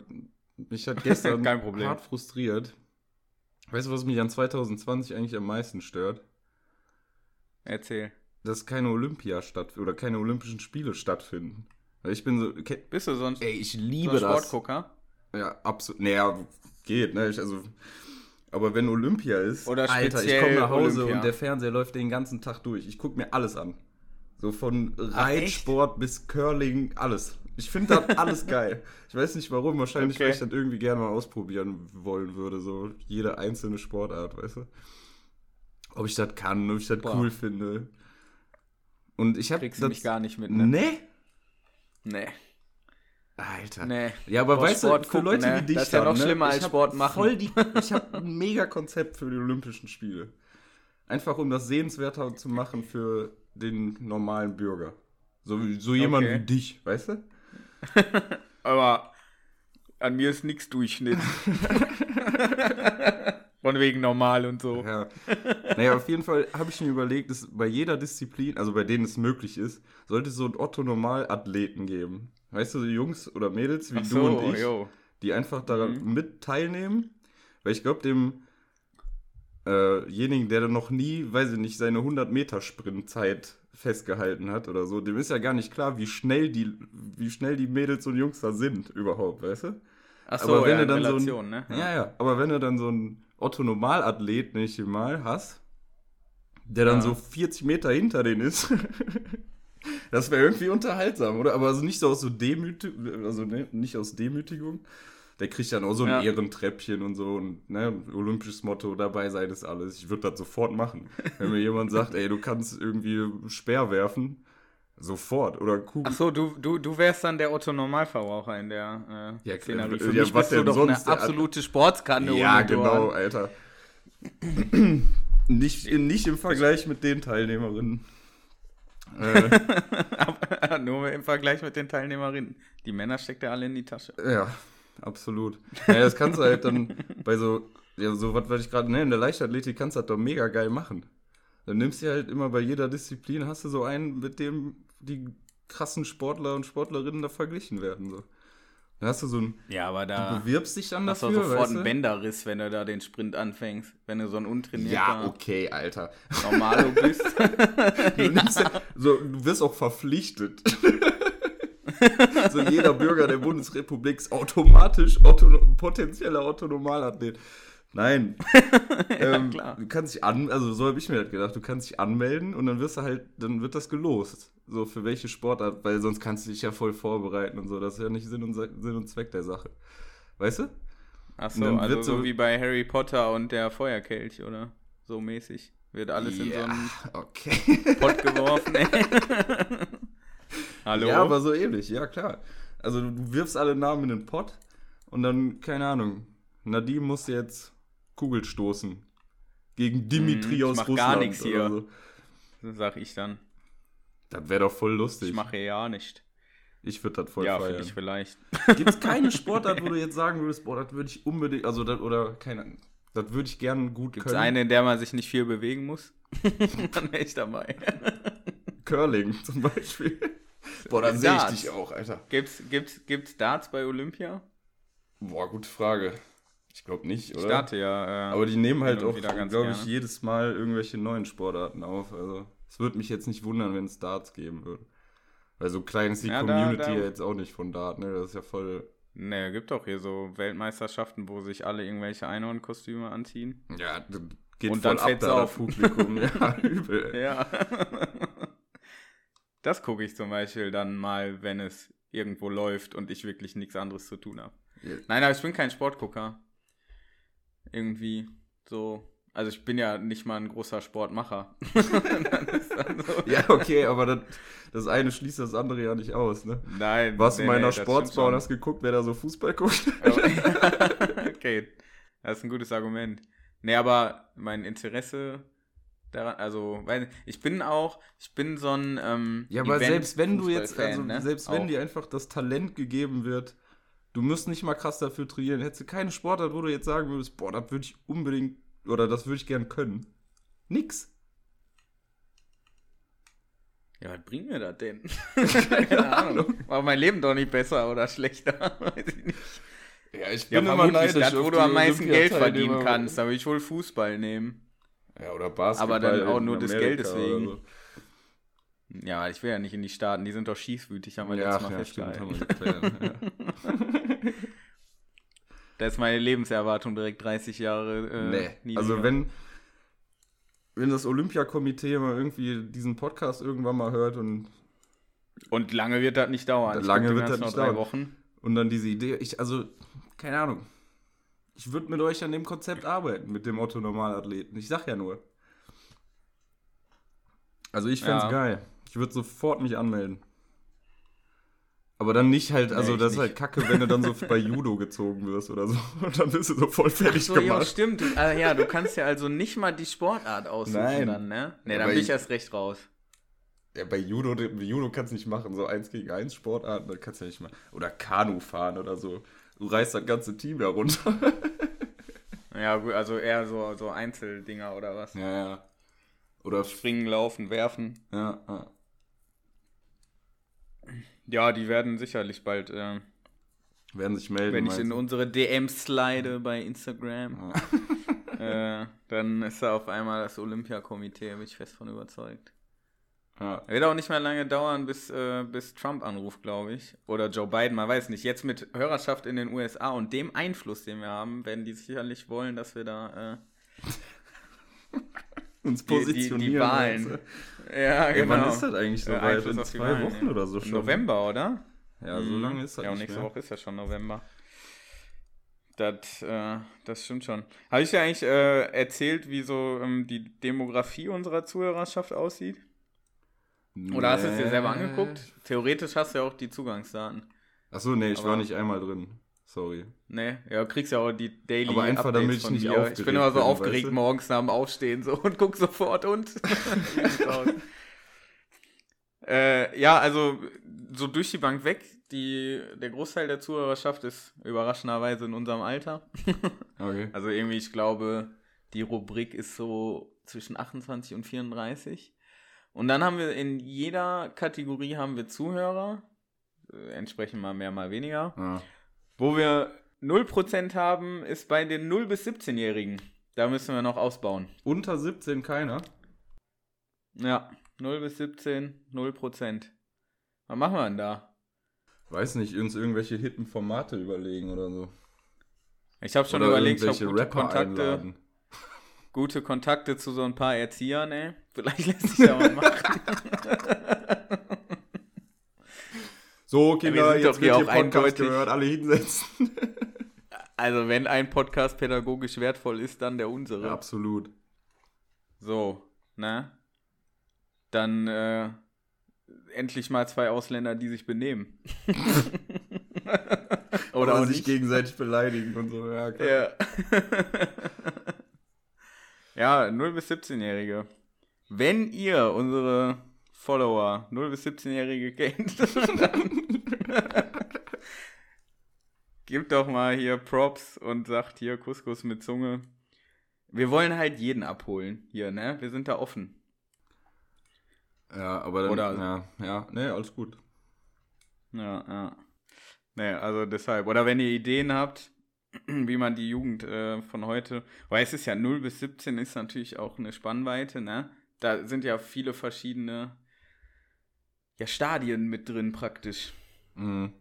mich hat gestern Kein Problem. hart frustriert. Weißt du, was mich an 2020 eigentlich am meisten stört? Erzähl. Dass keine Olympia statt oder keine Olympischen Spiele stattfinden. Weil ich bin so, Bist du sonst ey, ich so liebe das. Sportgucker? Ja, absolut. Naja, geht, ne? Ich, also, aber wenn Olympia ist, Oder Alter, ich komme nach Hause Olympia. und der Fernseher läuft den ganzen Tag durch. Ich gucke mir alles an. So von? Reitsport bis Curling, alles. Ich finde das alles geil. Ich weiß nicht warum, wahrscheinlich, weil Okay. ich das irgendwie gerne mal ausprobieren wollen würde. So jede einzelne Sportart, weißt du? Ob ich das kann, ob ich das cool finde. Und ich habe Kriegst du mich gar nicht mit, ne? Nee? Nee. Alter. Nee. Ja, aber Boah, weißt du, Sport für gucken, Leute ne? wie dich Das ist ja noch ne? schlimmer als Sport machen. Voll die, ich habe ein mega Konzept für die Olympischen Spiele. Einfach um das sehenswerter zu machen für den normalen Bürger. So, so jemand Okay. wie dich, weißt du? Aber an mir ist nix Durchschnitt. Von wegen normal und so. Ja. Naja, auf jeden Fall habe ich mir überlegt, dass bei jeder Disziplin, also bei denen es möglich ist, sollte es so einen Otto-Normal-Athleten geben. Weißt du, so Jungs oder Mädels wie Ach du so, und ich, jo. die einfach daran Mhm. mit teilnehmen. Weil ich glaube, dem äh, jenigen, der dann noch nie, weiß ich nicht, seine 100 Meter Sprintzeit festgehalten hat oder so, dem ist ja gar nicht klar, wie schnell die, wie schnell die Mädels und Jungs da sind überhaupt, weißt du? Ach so, aber wenn ja, du dann so Relation, ein, ne? ja, ja, aber wenn du dann so einen Otto-Normal-Athlet, nenn ich ihn mal, hast, der dann Ja. so 40 Meter hinter denen ist, das wäre irgendwie unterhaltsam, oder? Aber also nicht so aus so Demütigung, also ne, nicht aus Demütigung. Der kriegt dann auch so ein Ja. Ehrentreppchen und so und ne, olympisches Motto, dabei sei das alles. Ich würde das sofort machen. Wenn mir jemand sagt, ey, du kannst irgendwie Speer werfen, sofort. Oder Kugel. Ach so, du, du, du wärst dann der Otto-Normalverbraucher in der äh, Ja, Szenerie. äh, Für ja, mich was bist du denn doch sonst? eine absolute Sportskanone. Ja, du. genau, Alter. nicht, nicht im Vergleich mit den Teilnehmerinnen. Äh, Nur im Vergleich mit den Teilnehmerinnen. Die Männer steckt er alle in die Tasche. ja, absolut. Ja, das kannst du halt dann bei so, ja, so was, was ich gerade nenne, in der Leichtathletik kannst du das doch mega geil machen. Dann nimmst du halt immer bei jeder Disziplin, hast du so einen, mit dem die krassen Sportler und Sportlerinnen da verglichen werden. So. Dann hast du so ein, Ja, aber du da bewirbst dich dann hast du dafür, sofort weißt einen du? Bänderriss, wenn du da den Sprint anfängst. Wenn du so ein untrainierter Ja, okay, Alter. Normalo bist. Du, nimmst ja, so, du wirst auch verpflichtet. so jeder Bürger der Bundesrepublik ist automatisch Otto, potenzieller Otto-Normalathlet. Nein. ja, ähm, klar. Du kannst dich an, also so habe ich mir das gedacht, du kannst dich anmelden und dann wirst du halt, dann wird das gelost. So für welche Sportart, weil sonst kannst du dich ja voll vorbereiten und so. Das ist ja nicht Sinn und, Sinn und Zweck der Sache. Weißt du? Achso, dann also wird so so- wie bei Harry Potter und der Feuerkelch, oder? So mäßig. Wird alles in so einen okay. Pott geworfen. Hallo? Ja, aber so ähnlich, ja klar. Also du, wirfst alle Namen in den Pott und dann, keine Ahnung, Nadim muss jetzt Kugel stoßen. Gegen Dimitri Hm, ich aus Russland. gar nix hier. So. Sag ich dann. Das wäre doch voll lustig. Ich mache ja nicht. Ich würde das voll ja, für feiern. dich vielleicht. Gibt es keine Sportart, wo du jetzt sagen würdest, boah, das würde ich unbedingt, also das, oder keine Ahnung, das würde ich gerne gut Gibt es können. eine, in der man sich nicht viel bewegen muss? dann wäre ich dabei. Curling zum Beispiel. Boah, dann sehe ich dich auch, Alter. Gibt's, gibt's, gibt's Darts bei Olympia? Boah, gute Frage. Ich glaube nicht, Ich oder? starte ja. Äh, Aber die nehmen halt auch, glaube ich, jedes Mal irgendwelche neuen Sportarten auf. Also es würde mich jetzt nicht wundern, wenn es Darts geben würde. Weil so klein ist die Ja, da- Community da- ja jetzt auch nicht von Dart, ne? Das ist ja voll. ne, gibt doch hier so Weltmeisterschaften, wo sich alle irgendwelche Einhornkostüme anziehen. Ja, geht Und voll dann ab da, auf. Publikum. ja, übel. Ja. Das gucke ich zum Beispiel dann mal, wenn es irgendwo läuft und ich wirklich nichts anderes zu tun habe. Ja. Nein, aber ich bin kein Sportgucker. Irgendwie so. Also ich bin ja nicht mal ein großer Sportmacher. So- Ja, okay, aber das, das eine schließt das andere ja nicht aus, ne? Nein. Warst du nee, mal in nee, der das Sportsbar und hast geguckt, wer da so Fußball guckt? schon. okay, das ist ein gutes Argument. Nee, aber mein Interesse daran, also, weil ich bin auch, ich bin so ein ähm, Ja, aber Event- selbst wenn du jetzt, also ne? selbst wenn Auch. dir einfach das Talent gegeben wird, du musst nicht mal krass dafür trainieren, hättest du keine Sportart, wo du jetzt sagen würdest, boah, das würde ich unbedingt, oder das würde ich gern können. Nix. Ja, was bringt mir das denn? Keine Ahnung. War mein Leben doch nicht besser oder schlechter? Weiß ich nicht. Ja, ich Ja, vermutlich das, wo du am meisten Geld verdienen kannst. Da würde ich wohl Fußball nehmen. Ja, oder Basketball. Aber dann auch nur des Geldes wegen. so. Ja, ich will ja nicht in die Staaten. Die sind doch schießwütig, haben wir Ja, letztes Mal ja, festgehalten. ja. Da ist meine Lebenserwartung direkt 30 Jahre äh, Nee, niedriger. also wenn, wenn das Olympiakomitee mal irgendwie diesen Podcast irgendwann mal hört und, Und lange wird das nicht dauern. Lange wird das noch nicht drei dauern. Wochen. und dann diese Idee, ich, also, keine Ahnung. Ich würde mit euch an dem Konzept arbeiten, mit dem Otto Normalathleten. Ich sag ja nur. Also ich fände Ja. geil. Ich würde sofort mich anmelden. Aber dann nicht halt, also ich das ist nicht. halt kacke, wenn du dann so bei Judo gezogen wirst oder so. Und dann bist du so voll fertig So, ja, gemacht. stimmt. Ah, ja, du kannst ja also nicht mal die Sportart aussuchen Nein. dann, ne? Ne, dann bin ich erst recht raus. Ja, bei Judo, Judo kannst du nicht machen, so eins gegen eins Sportarten, das kannst du ja nicht machen. Oder Kanu fahren oder so. Du reißt das ganze Team herunter. Ja, gut, also eher so, so Einzeldinger oder was? Ja, ja. Oder Springen, laufen, werfen. ja, ja. Ja, die werden sicherlich bald, äh, werden sich melden. wenn ich in unsere DMs slide bei Instagram, äh, dann ist da auf einmal das Olympiakomitee, bin ich fest von überzeugt. Ja. Wird auch nicht mehr lange dauern, bis, äh, bis Trump anruft, glaube ich. Oder Joe Biden, man weiß nicht. Jetzt mit Hörerschaft in den USA und dem Einfluss, den wir haben, werden die sicherlich wollen, dass wir da äh, Uns die, die, positionieren. die Wahlen. weißt Ja? Ey, genau. wann ist das eigentlich so Äh, weit? In die zwei Wahlen, Wochen ja. oder so schon? November, oder? Ja, so Mhm. lange ist das Ja, und nächste mehr. Woche ist ja schon November. Das, äh, das stimmt schon. Habe ich dir eigentlich äh, erzählt, wie so ähm, die Demografie unserer Zuhörerschaft aussieht? Oder hast du es dir selber Nee. angeguckt? Theoretisch hast du ja auch die Zugangsdaten. Achso, nee, ich Aber- war nicht einmal drin. Sorry. Ne, ja, du kriegst ja auch die Daily Aber einfach, Updates damit ich nicht. Ich aufgeregt bin immer so bin, aufgeregt weißt du? morgens nach dem Aufstehen so und guck sofort und. Äh, ja, also so durch die Bank weg. Die, der Großteil der Zuhörerschaft ist überraschenderweise in unserem Alter. Okay. Also irgendwie, ich glaube, die Rubrik ist so zwischen 28 und 34. Und dann haben wir in jeder Kategorie haben wir Zuhörer, äh, entsprechend mal mehr, mal weniger. Ja. Wo wir 0% haben, ist bei den 0- bis 17-Jährigen. Da müssen wir noch ausbauen. Unter 17 keiner. Ja, 0 bis 17, 0%. Was machen wir denn da? Weiß nicht, uns irgendwelche hitten Formate überlegen oder so. Ich habe schon Oder überlegt, ich habe Kontakte, einladen. Gute Kontakte zu so ein paar Erziehern, ey. Vielleicht lässt sich ja mal machen. So, Kinder, sind jetzt wird auch Podcast gehört, alle hinsetzen. Also, wenn ein Podcast pädagogisch wertvoll ist, dann der unsere. Ja, absolut. So, ne? Dann äh, endlich mal zwei Ausländer, die sich benehmen. Oder auch sich gegenseitig beleidigen und so. Ja, klar. Ja. Ja, 0 bis 17-Jährige. Wenn ihr unsere Follower 0 bis 17-Jährige kennt, dann gebt doch mal hier Props und sagt hier Couscous mit Zunge. Wir wollen halt jeden abholen hier, ne? Wir sind da offen. Ja, aber dann, Oder- ja, ja, nee, alles gut. Ja, ja. Nee, also deshalb. Oder wenn ihr Ideen habt, wie man die Jugend äh, von heute, weil es ist ja 0 bis 17 ist natürlich auch eine Spannweite, ne? Da sind ja viele verschiedene ja, Stadien mit drin praktisch. Mhm.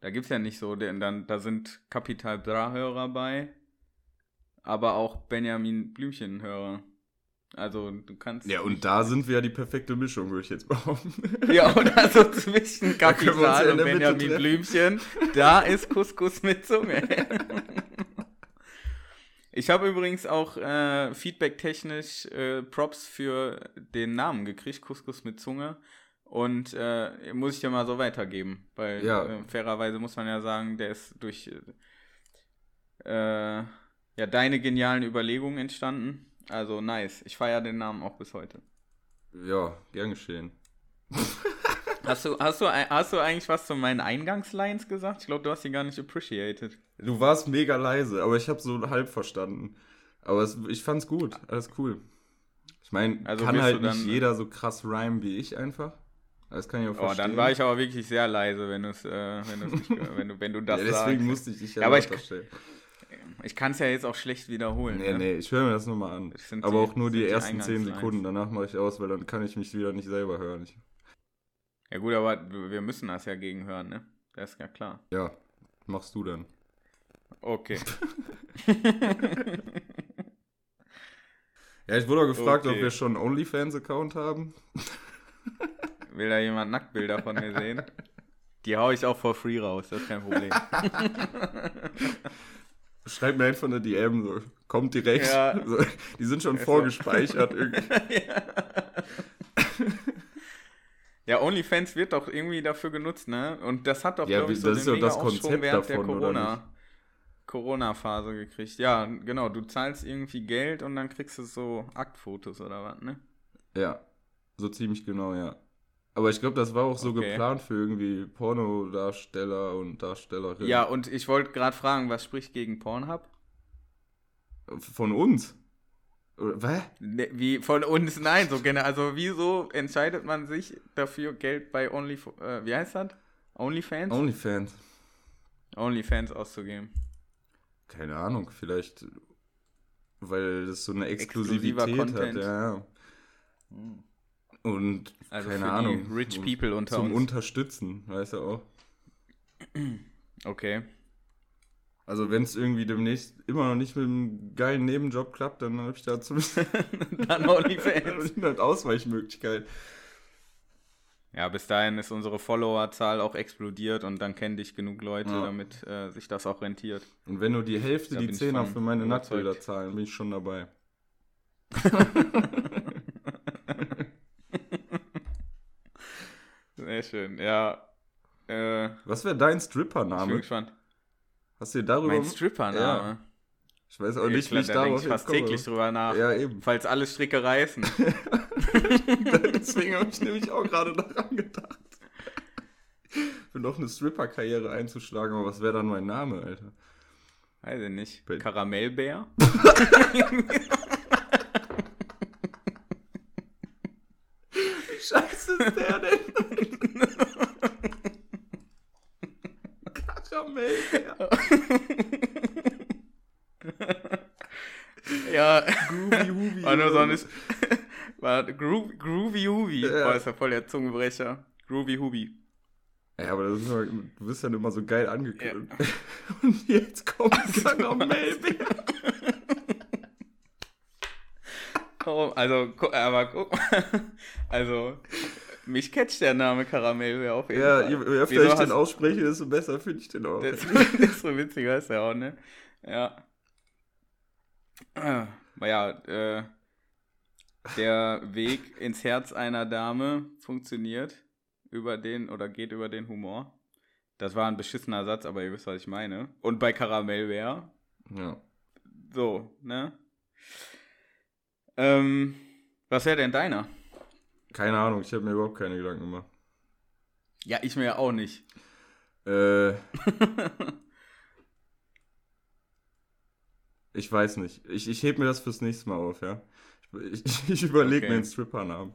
Da gibt es ja nicht so, denn dann, da sind Kapital Bra-Hörer bei, aber auch Benjamin Blümchen-Hörer. Also du kannst. Ja, und da sind wir ja die perfekte Mischung, würde ich jetzt behaupten. Ja, oder so zwischen Kapital ja und Benjamin treffen. Blümchen. Da ist Couscous mit Zunge. Ich habe übrigens auch äh, feedback-technisch äh, Props für den Namen gekriegt, Couscous mit Zunge. Und äh, muss ich dir mal so weitergeben. Weil Ja. äh, fairerweise muss man ja sagen, der ist durch äh, ja, deine genialen Überlegungen entstanden. Also nice. Ich feiere den Namen auch bis heute. Ja, gern geschehen. Hast du, hast, du, hast du eigentlich was zu meinen Eingangslines gesagt? Ich glaube, du hast die gar nicht appreciated. Du warst mega leise, aber ich habe so halb verstanden. Aber es, ich fand's gut, alles cool. Ich meine, Also kann halt nicht jeder so krass rhymen wie ich einfach. Das kann ich auch Oh, verstehen. dann war ich aber wirklich sehr leise, wenn, äh, wenn, wenn, du, wenn du das ja, deswegen sagst. musste ich dich ja, Ja, aber ich-. Ich kann es ja jetzt auch schlecht wiederholen. Nee, ne? nee, ich höre mir das nochmal an. Aber die- auch nur die die ersten 10 Eingangslines. Sekunden, danach mache ich aus, weil dann kann ich mich wieder nicht selber hören. Ich, Ja gut, aber wir müssen das ja gegenhören, ne? Das ist ja klar. ja, machst du dann. Okay. Ja, ich wurde auch gefragt, ob Okay. wir schon einen OnlyFans-Account haben. Will da jemand Nacktbilder von mir sehen? Die hau ich auch for free raus, das ist kein Problem. Schreib mir einfach eine DM, so. Kommt direkt. Ja. So, die sind schon vorgespeichert irgendwie. Ja, OnlyFans wird doch irgendwie dafür genutzt, ne? Und das hat doch, Ja, glaub ich, so das den ist das Konzept während der davon, oder Corona, Corona-Phase gekriegt. Ja, genau, du zahlst irgendwie Geld und dann kriegst du so Aktfotos oder was, ne? Ja, so ziemlich genau, ja. Aber ich glaube, das war auch so Okay. geplant für irgendwie Pornodarsteller und Darstellerinnen. Ja, und ich wollte gerade fragen, was spricht gegen Pornhub? Von uns? Oder, was? Ne, Wie von uns? Nein, so gerne. Also wieso entscheidet man sich dafür, Geld bei Only, äh, wie heißt das? OnlyFans? OnlyFans. OnlyFans auszugeben. Keine Ahnung, vielleicht, weil das so eine Exklusiver Exklusivität hat. Content. Ja, ja. Und Also keine Ahnung. rich people unter zum uns. Unterstützen, weißt du auch. Okay. Also wenn es irgendwie demnächst immer noch nicht mit einem geilen Nebenjob klappt, dann habe ich da zumindest Dann OnlyFans. eine Ausweichmöglichkeit. Ja, bis dahin ist unsere Followerzahl auch explodiert und dann kennen dich genug Leute, Ja. damit äh, sich das auch rentiert. Und wenn nur die Hälfte Da die Zehner für meine überzeugt. Nacktbilder zahlen, bin ich schon dabei. Sehr schön, ja. Äh, Was wäre dein ich bin Strippername? gespannt. Hast du dir darüber... Mein Strippername. Ich weiß auch nicht, wie ich darauf ich fast komme. täglich drüber nach. Ja, eben. Falls alle Stricke reißen. Deswegen habe ich nämlich auch gerade daran gedacht. Für noch eine Stripper-Karriere einzuschlagen, aber was wäre dann mein Name, Alter? Weiß ich nicht. Bei- Karamellbär? Wie scheiße ist der denn? Karamell. ja. Groovy Hubi. War nur so eine. War Gro Groovy Hubi. Ja. Boah, ist ja voll der Zungenbrecher. Groovy Hubi. Ja, aber das ist immer, du bist dann immer so geil angekündigt. Ja. Und jetzt kommt Karamellbär. Oh, also, aber guck mal. Also, mich catcht der Name Karamellbär auf jeden ja, Fall. Ja, je öfter Wieso ich den ausspreche, desto besser finde ich den auch. Desto witziger ist er auch, ne? Ja. Naja, äh, der Weg ins Herz einer Dame funktioniert über den oder geht über den Humor. Das war ein beschissener Satz, aber ihr wisst, was ich meine. Und bei Karamellbär. Ja. So, ne? Ähm, was wäre denn deiner? Keine Ahnung, ich habe mir überhaupt keine Gedanken gemacht. Ja, ich mir ja auch nicht. Äh. ich weiß nicht. Ich, ich heb mir das fürs nächste Mal auf, ja. Ich, ich, ich überlege okay. mir einen Stripper-Namen.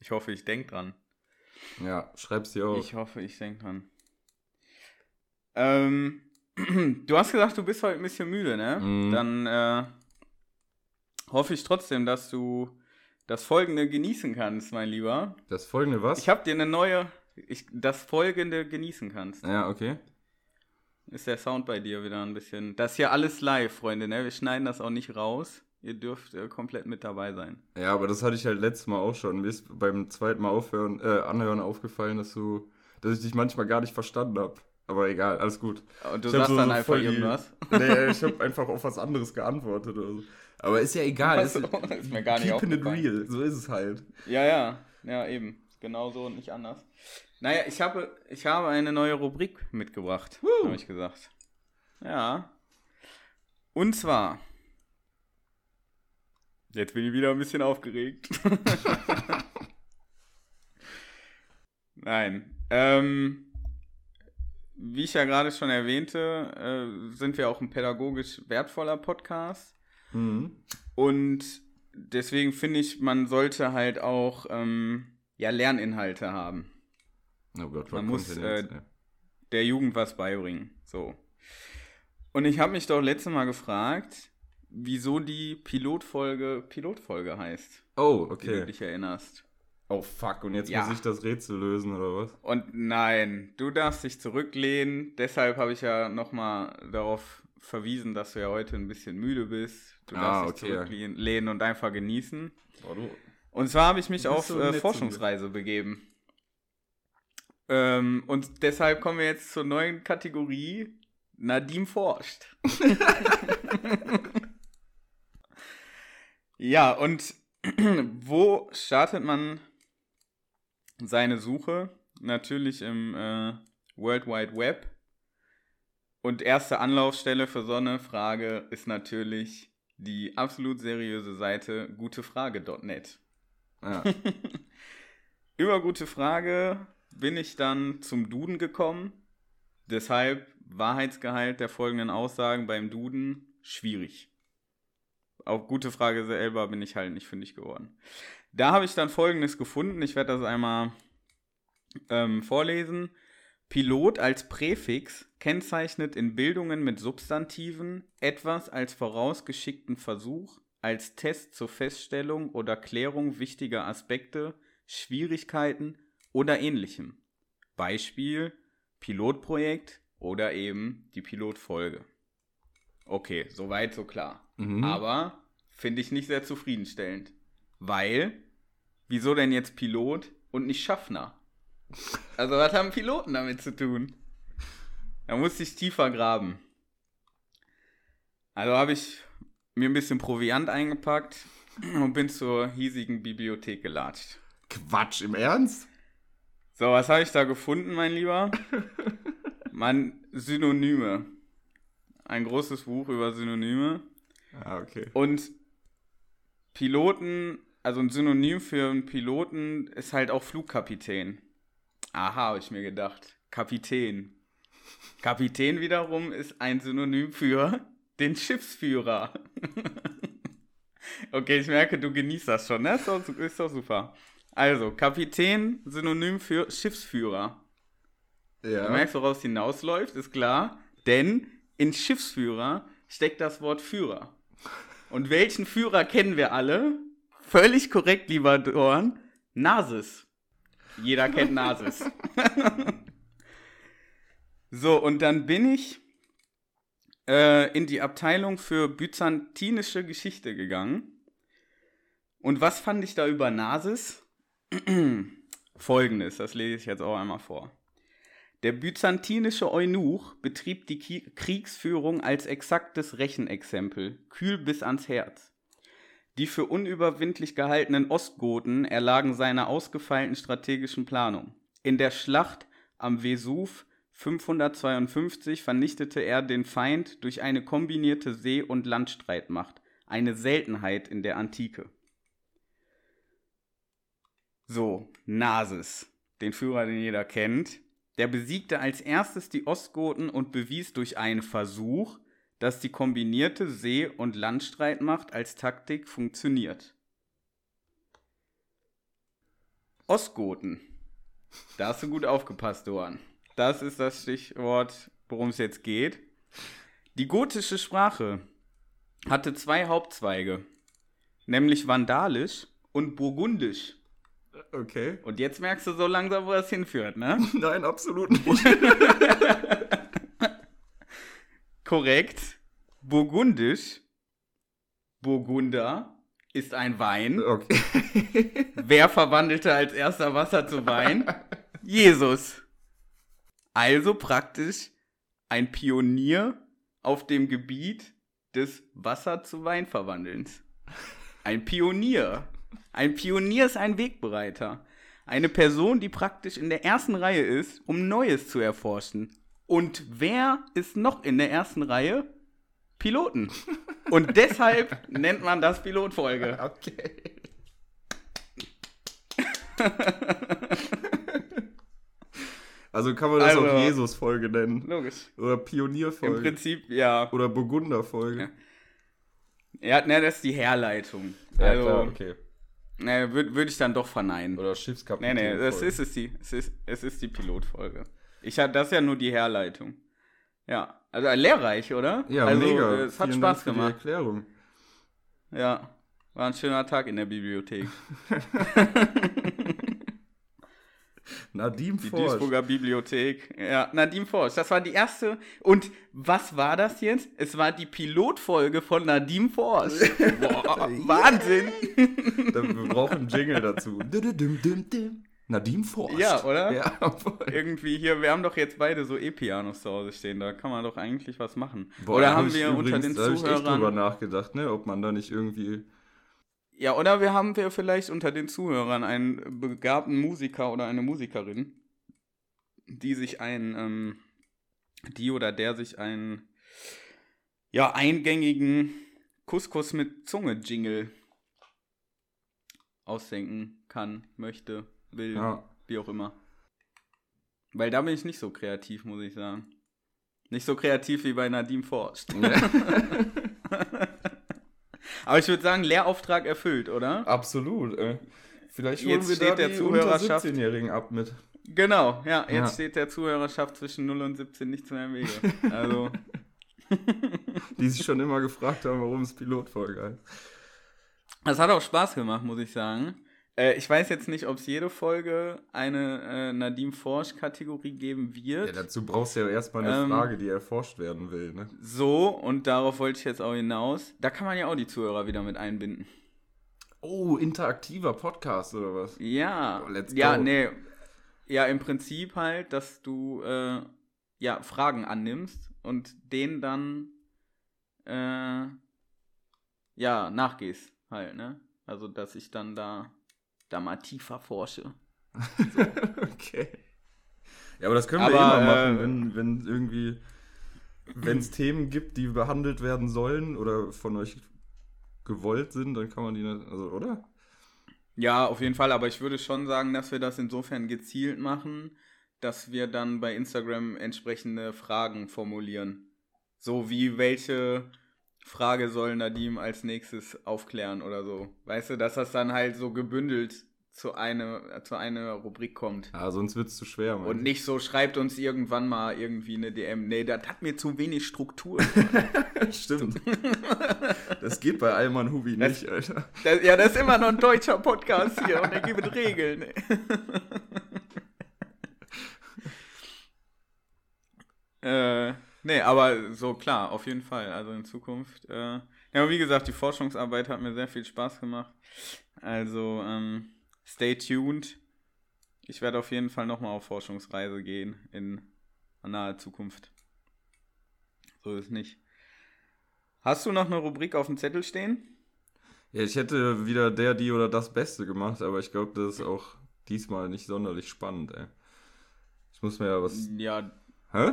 Ich hoffe, ich denke dran. Ja, schreib's dir auf. Ich hoffe, ich denke dran. Ähm, du hast gesagt, du bist heute ein bisschen müde, ne? Mm. Dann äh, hoffe ich trotzdem, dass du das Folgende genießen kannst, mein Lieber. Das Folgende was? Ich habe dir eine neue, ich, das Folgende genießen kannst. Ja, okay. Ist der Sound bei dir wieder ein bisschen. Das ist ja alles live, Freunde, ne? Wir schneiden das auch nicht raus. Ihr dürft äh, komplett mit dabei sein. Ja, aber das hatte ich halt letztes Mal auch schon. Mir ist beim zweiten Mal aufhören, äh, anhören aufgefallen, dass du, dass ich dich manchmal gar nicht verstanden habe. Aber egal, alles gut. Und du ich sagst so, dann so einfach irgendwas? Nee, ich habe einfach auf was anderes geantwortet oder so. Aber ist ja egal. ist, ist mir gar nicht Keeping it real, so ist es halt. Ja, ja, ja, eben. Genau so und nicht anders. Naja, ich habe, ich habe eine neue Rubrik mitgebracht, habe ich gesagt. Ja. Und zwar Jetzt bin ich wieder ein bisschen aufgeregt. Nein. Ähm, wie ich ja gerade schon erwähnte, äh, sind wir auch ein pädagogisch wertvoller Podcast. Mhm. Und deswegen finde ich, man sollte halt auch ähm, ja, Lerninhalte haben. Oh Gott, man muss äh, der Jugend was beibringen. So. Und ich habe mich doch letztes Mal gefragt, wieso die Pilotfolge Pilotfolge heißt. Oh, okay. Wenn du dich erinnerst. Oh fuck, und jetzt ja. muss ich das Rätsel lösen, oder was? Und nein, du darfst dich zurücklehnen. Deshalb habe ich ja nochmal darauf verwiesen, dass du ja heute ein bisschen müde bist. Du ah, darfst dich zurücklehnen und einfach genießen. Oh, und zwar habe ich mich auf so äh, Forschungsreise begeben. Ähm, und deshalb kommen wir jetzt zur neuen Kategorie. Nadim forscht. Ja, und wo startet man seine Suche? Natürlich im äh, World Wide Web. Und erste Anlaufstelle für so eine Frage ist natürlich die absolut seriöse Seite gutefrage.net. Ja. Über gute Frage bin ich dann zum Duden gekommen. Deshalb Wahrheitsgehalt der folgenden Aussagen beim Duden schwierig auf gute Frage selber bin ich halt nicht fündig geworden. Da habe ich dann folgendes gefunden. Ich werde das einmal ähm, vorlesen. Pilot als Präfix kennzeichnet in Bildungen mit Substantiven etwas als vorausgeschickten Versuch, als Test zur Feststellung oder Klärung wichtiger Aspekte, Schwierigkeiten oder ähnlichem. Beispiel Pilotprojekt oder eben die Pilotfolge. Okay, soweit so klar. Mhm. Aber finde ich nicht sehr zufriedenstellend. Weil, wieso denn jetzt Pilot und nicht Schaffner? Also, was haben Piloten damit zu tun? Da musste ich tiefer graben. Also habe ich mir ein bisschen Proviant eingepackt und bin zur hiesigen Bibliothek gelatscht. Quatsch, im Ernst? So, was habe ich da gefunden, mein Lieber? Mann, Synonyme. Ein großes Buch über Synonyme. Ah, okay. Und Piloten, also ein Synonym für einen Piloten ist halt auch Flugkapitän. Aha, habe ich mir gedacht. Kapitän. Kapitän wiederum ist ein Synonym für den Schiffsführer. okay, ich merke, du genießt das schon, ne? Ist doch, ist doch super. Also, Kapitän, Synonym für Schiffsführer. Ja. Du merkst, woraus hinausläuft, ist klar. Denn in Schiffsführer steckt das Wort Führer. Und welchen Führer kennen wir alle? Völlig korrekt, lieber Dorn. Nasis. Jeder kennt Nasis. so, und dann bin ich äh, in die Abteilung für byzantinische Geschichte gegangen. Und was fand ich da über Nasis? Folgendes, das lese ich jetzt auch einmal vor. Der byzantinische Eunuch betrieb die Kriegsführung als exaktes Rechenexempel, kühl bis ans Herz. Die für unüberwindlich gehaltenen Ostgoten erlagen seiner ausgefeilten strategischen Planung. In der Schlacht am Vesuv 552 vernichtete er den Feind durch eine kombinierte See- und Landstreitmacht, eine Seltenheit in der Antike. So, Nasis, den Führer, den jeder kennt, der besiegte als erstes die Ostgoten und bewies durch einen Versuch, dass die kombinierte See- und Landstreitmacht als Taktik funktioniert. Ostgoten. Da hast du gut aufgepasst, Doan. Das ist das Stichwort, worum es jetzt geht. Die gotische Sprache hatte zwei Hauptzweige, nämlich Vandalisch und Burgundisch. Okay. Und jetzt merkst du so langsam, wo das hinführt, ne? Nein, absolut nicht. Korrekt. Burgundisch, Burgunder, ist ein Wein. Okay. Wer verwandelte als erster Wasser zu Wein? Jesus. Also praktisch ein Pionier auf dem Gebiet des Wasser zu Wein verwandelns. Ein Pionier. Ein Pionier ist ein Wegbereiter. Eine Person, die praktisch in der ersten Reihe ist, um Neues zu erforschen. Und wer ist noch in der ersten Reihe? Piloten. Und deshalb nennt man das Pilotfolge. Okay. Also kann man das Also- auch Jesus-Folge nennen. Logisch. Oder Im Pionierfolge. Prinzip, ja. Oder Burgunder-Folge. Ja, ne, das ist die Herleitung. Ja, also, klar, okay. ne, würde würd ich dann doch verneinen. Oder Nee, Schiffskapitän. nee, das ist es die. Es ist, es ist die Pilotfolge. Ich hatte das ist ja nur die Herleitung. Ja, also lehrreich, oder? Ja, also, mega. äh, Es hat Vielen Spaß Dank für die gemacht. Erklärung. Ja, war ein schöner Tag in der Bibliothek. Nadim Die Forsch. Duisburger Bibliothek. Ja, Nadim Forsch. Das war die erste. Und was war das jetzt? Es war die Pilotfolge von Nadim Forsch. Boah, Wahnsinn. Wir brauchen einen Jingle dazu. Nadim Forsch. Ja, oder? Ja. Irgendwie hier, wir haben doch jetzt beide so E-Pianos zu Hause stehen, da kann man doch eigentlich was machen. Boah, oder haben ich wir unter den übrigens- da hab ich echt drüber Zuhörern. nachgedacht, ne? Ob man da nicht irgendwie. Ja, oder wir haben wir vielleicht unter den Zuhörern einen begabten Musiker oder eine Musikerin, die sich ein, ähm, die oder der sich einen, ja, eingängigen Couscous mit Zunge-Jingle ausdenken kann, möchte, will, Ja. wie auch immer. Weil da bin ich nicht so kreativ, muss ich sagen. Nicht so kreativ wie bei Nadim forscht. Aber ich würde sagen, Lehrauftrag erfüllt, oder? Absolut, ey. Vielleicht holen Jetzt wir steht da der die Zuhörerschaft- unter 17-Jährigen ab mit. Genau, ja, jetzt Ja. steht der Zuhörerschaft zwischen 0 und 17 nichts mehr im Wege. Also, Die sich schon immer gefragt haben, warum es Pilotfolge heißt. das hat auch Spaß gemacht, muss ich sagen. Äh, ich weiß jetzt nicht, ob es jede Folge eine äh, Nadim Forsch-Kategorie geben Ja, wird. dazu brauchst du ja erstmal eine Ähm, Frage, die erforscht werden will, ne? so, und darauf wollte ich jetzt auch hinaus. Da kann man ja auch die Zuhörer wieder mit einbinden. Oh, interaktiver Podcast oder was? Ja, Oh, let's ja, go. nee. Ja, im Prinzip halt, dass du äh, ja Fragen annimmst und denen dann äh, ja nachgehst halt, ne? Also dass ich dann da da mal tiefer forsche. okay. Ja, aber das können wir Aber, immer machen, äh, wenn, wenn irgendwie, wenn es Themen gibt, die behandelt werden sollen oder von euch gewollt sind, dann kann man die, also, oder? Ja, auf jeden Fall, aber ich würde schon sagen, dass wir das insofern gezielt machen, dass wir dann bei Instagram entsprechende Fragen formulieren. So wie welche Frage soll Nadim als nächstes aufklären oder so. Weißt du, dass das dann halt so gebündelt zu einer zu einer Rubrik kommt. Ah, sonst wird es zu schwer. Mann. Und nicht so schreibt uns irgendwann mal irgendwie eine DM. Nee, das hat mir zu wenig Struktur. Stimmt. das geht bei Alman Hubi das, nicht, Alter. Das, ja, das ist immer noch ein deutscher Podcast hier und der gibt Regeln. äh nee, aber so klar, auf jeden Fall. Also in Zukunft. Äh, ja, wie gesagt, die Forschungsarbeit hat mir sehr viel Spaß gemacht. Also, ähm, stay tuned. Ich werde auf jeden Fall nochmal auf Forschungsreise gehen in naher Zukunft. So ist nicht. Hast du noch eine Rubrik auf dem Zettel stehen? Ja, ich hätte wieder der, die oder das Beste gemacht, aber ich glaube, das ist auch diesmal nicht sonderlich spannend, ey. Ich muss mir ja was. Ja. Hä?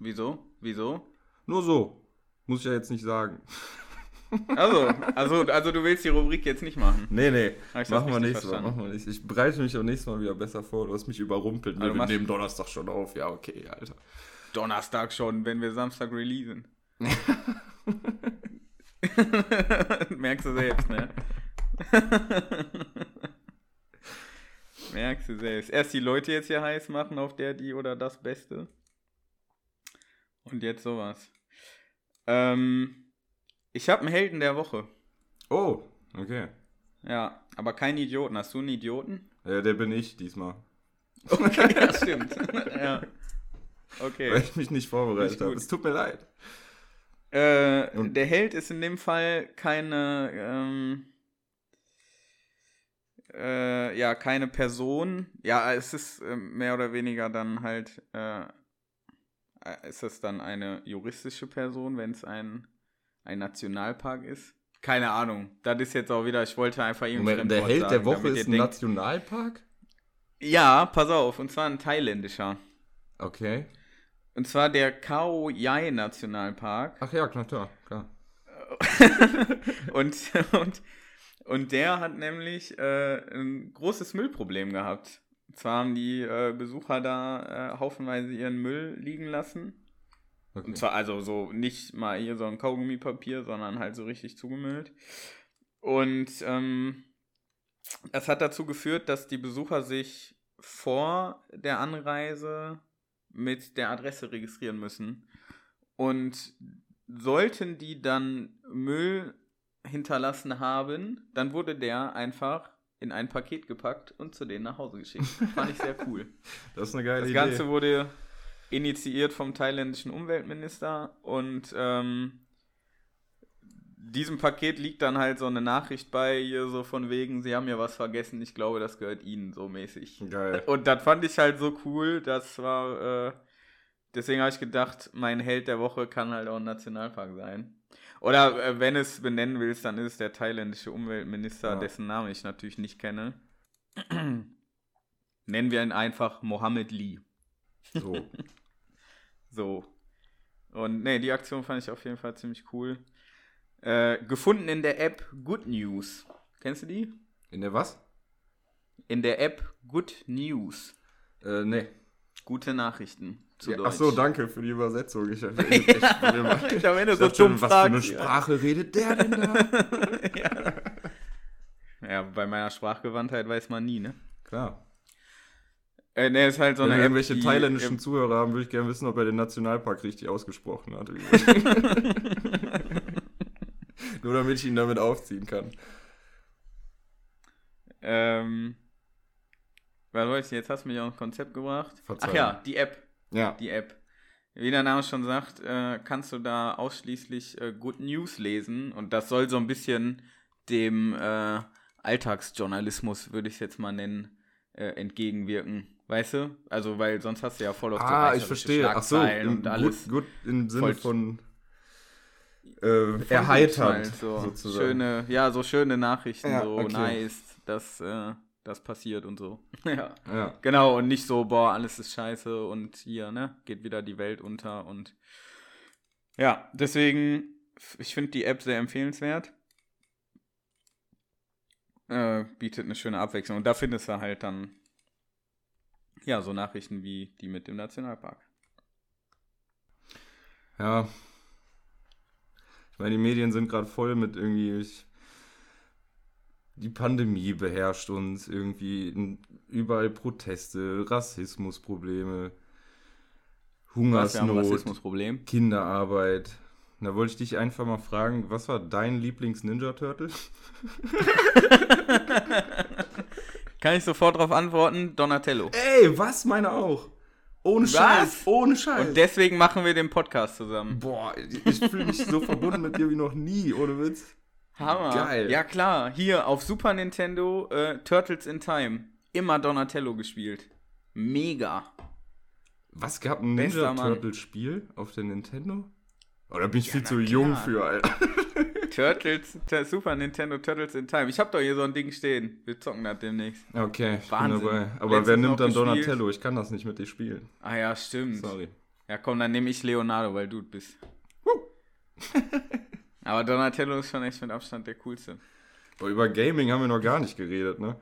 Wieso? Wieso? Nur so. Muss ich ja jetzt nicht sagen. Also, also, also du willst die Rubrik jetzt nicht machen? Nee, nee. Das Machen wir nächstes Mal. Machen wir nicht. Ich bereite mich auch nächstes Mal wieder besser vor. Du hast mich überrumpelt. Also wir nehmen Donnerstag schon auf. Ja, okay, Alter. Donnerstag schon, wenn wir Samstag releasen. Merkst du selbst, ne? Merkst du selbst. Erst die Leute jetzt hier heiß machen auf der, die oder das Beste. Und jetzt sowas. Ähm, ich habe einen Helden der Woche. Oh, okay. Ja, aber keinen Idioten. Hast du einen Idioten? Ja, der bin ich diesmal. Okay, ja, stimmt. ja. Okay. Weil ich mich nicht vorbereitet habe. Es tut mir leid. Äh, Und- der Held ist in dem Fall keine, ähm, äh, ja, keine Person. Ja, es ist äh, mehr oder weniger dann halt, äh, ist es dann eine juristische Person, wenn es ein, ein Nationalpark ist? Keine Ahnung. Das ist jetzt auch wieder, ich wollte einfach irgendein Moment, der Held der sagen, Woche damit ihr ist ein denkt- Nationalpark? Ja, pass auf, und zwar ein thailändischer. Okay. Und zwar der Khao Yai Nationalpark. Ach ja, klar, klar. klar. und, und, und der hat nämlich äh, ein großes Müllproblem gehabt. Zwar haben die äh, Besucher da äh, haufenweise ihren Müll liegen lassen. Okay. Und zwar also so nicht mal hier so ein Kaugummipapier, sondern halt so richtig zugemüllt. Und ähm, das hat dazu geführt, dass die Besucher sich vor der Anreise mit der Adresse registrieren müssen. Und sollten die dann Müll hinterlassen haben, dann wurde der einfach in ein Paket gepackt und zu denen nach Hause geschickt. Fand ich sehr cool. Das ist eine geile Das Idee. Ganze wurde initiiert vom thailändischen Umweltminister und ähm, diesem Paket liegt dann halt so eine Nachricht bei, hier so von wegen, sie haben ja was vergessen, ich glaube, das gehört ihnen so mäßig. Geil. Und das fand ich halt so cool, das war, äh, deswegen habe ich gedacht, mein Held der Woche kann halt auch ein Nationalpark sein. Oder äh, wenn es benennen willst, dann ist es der thailändische Umweltminister, Ja. dessen Namen ich natürlich nicht kenne. Nennen wir ihn einfach Mohammed Lee. So. So. Und nee, die Aktion fand ich auf jeden Fall ziemlich cool. Äh, gefunden in der App Good News. Kennst du die? In der was? In der App Good News. Äh, nee. Gute Nachrichten. Zu Ja, Deutsch. ach so, danke für die Übersetzung. Ich, ich, ich, ich, Ich am Ende ich so dachte dumm was für eine fragst, ja. Sprache redet der denn da? ja. ja, bei meiner Sprachgewandtheit weiß man nie, ne? Klar. Äh, ne, ist halt so Wenn eine wir App, irgendwelche die- thailändischen Zuhörer haben, würde ich gerne wissen, ob er den Nationalpark richtig ausgesprochen hat. Nur damit ich ihn damit aufziehen kann. ähm, was wollte ich, jetzt hast du mich auf ein Konzept gebracht. Verzeihung. Ach ja, die App. Ja. Die App. Wie der Name schon sagt, äh, kannst du da ausschließlich äh, Good News lesen und das soll so ein bisschen dem äh, Alltagsjournalismus, würde ich es jetzt mal nennen, entgegenwirken. Weißt du? Also, weil sonst hast du ja voll auf Ah, ich verstehe. Ach so, und alles. gut, gut im Sinne von äh, erheiternd, halt, so. sozusagen. Schöne, ja, so schöne Nachrichten, Ja, so okay. nice, dass äh, das passiert und so. ja. Ja. Genau, und nicht so, boah, alles ist scheiße und hier, ne, geht wieder die Welt unter und ja, deswegen, ich finde die App sehr empfehlenswert. Äh, bietet eine schöne Abwechslung und da findest du halt dann, ja, so Nachrichten wie die mit dem Nationalpark. Ja. Ich meine, die Medien sind gerade voll mit irgendwie. Ich, die Pandemie beherrscht uns irgendwie. Überall Proteste, Rassismusprobleme, Was Hungersnot, Rassismusproblem. Kinderarbeit. Da wollte ich dich einfach mal fragen, was war dein Lieblings-Ninja-Turtle? Kann ich sofort darauf antworten? Donatello. Ey, was? Meine auch. Ohne Scheiß, ohne Scheiß. Und deswegen machen wir den Podcast zusammen. Boah, ich fühle mich so verbunden mit dir wie noch nie, ohne Witz. Hammer. Geil. Ja klar, hier auf Super Nintendo äh, Turtles in Time. Immer Donatello gespielt. Mega. Was gab ein Ninja. Turtle Spiel auf der Nintendo? Oder bin ich Ja, viel zu klar. jung für, Alter? Turtles, Super Nintendo Turtles in Time. Ich hab doch hier so ein Ding stehen. Wir zocken das demnächst. Okay, ich Wahnsinn. bin dabei. Aber Letztens wer nimmt dann. Donatello? Ich kann das nicht mit dir spielen. Ah ja, stimmt. Sorry. Ja komm, dann nehme ich Leonardo, weil du es bist. Aber Donatello ist schon echt mit Abstand der coolste. Aber über Gaming haben wir noch gar nicht geredet, ne?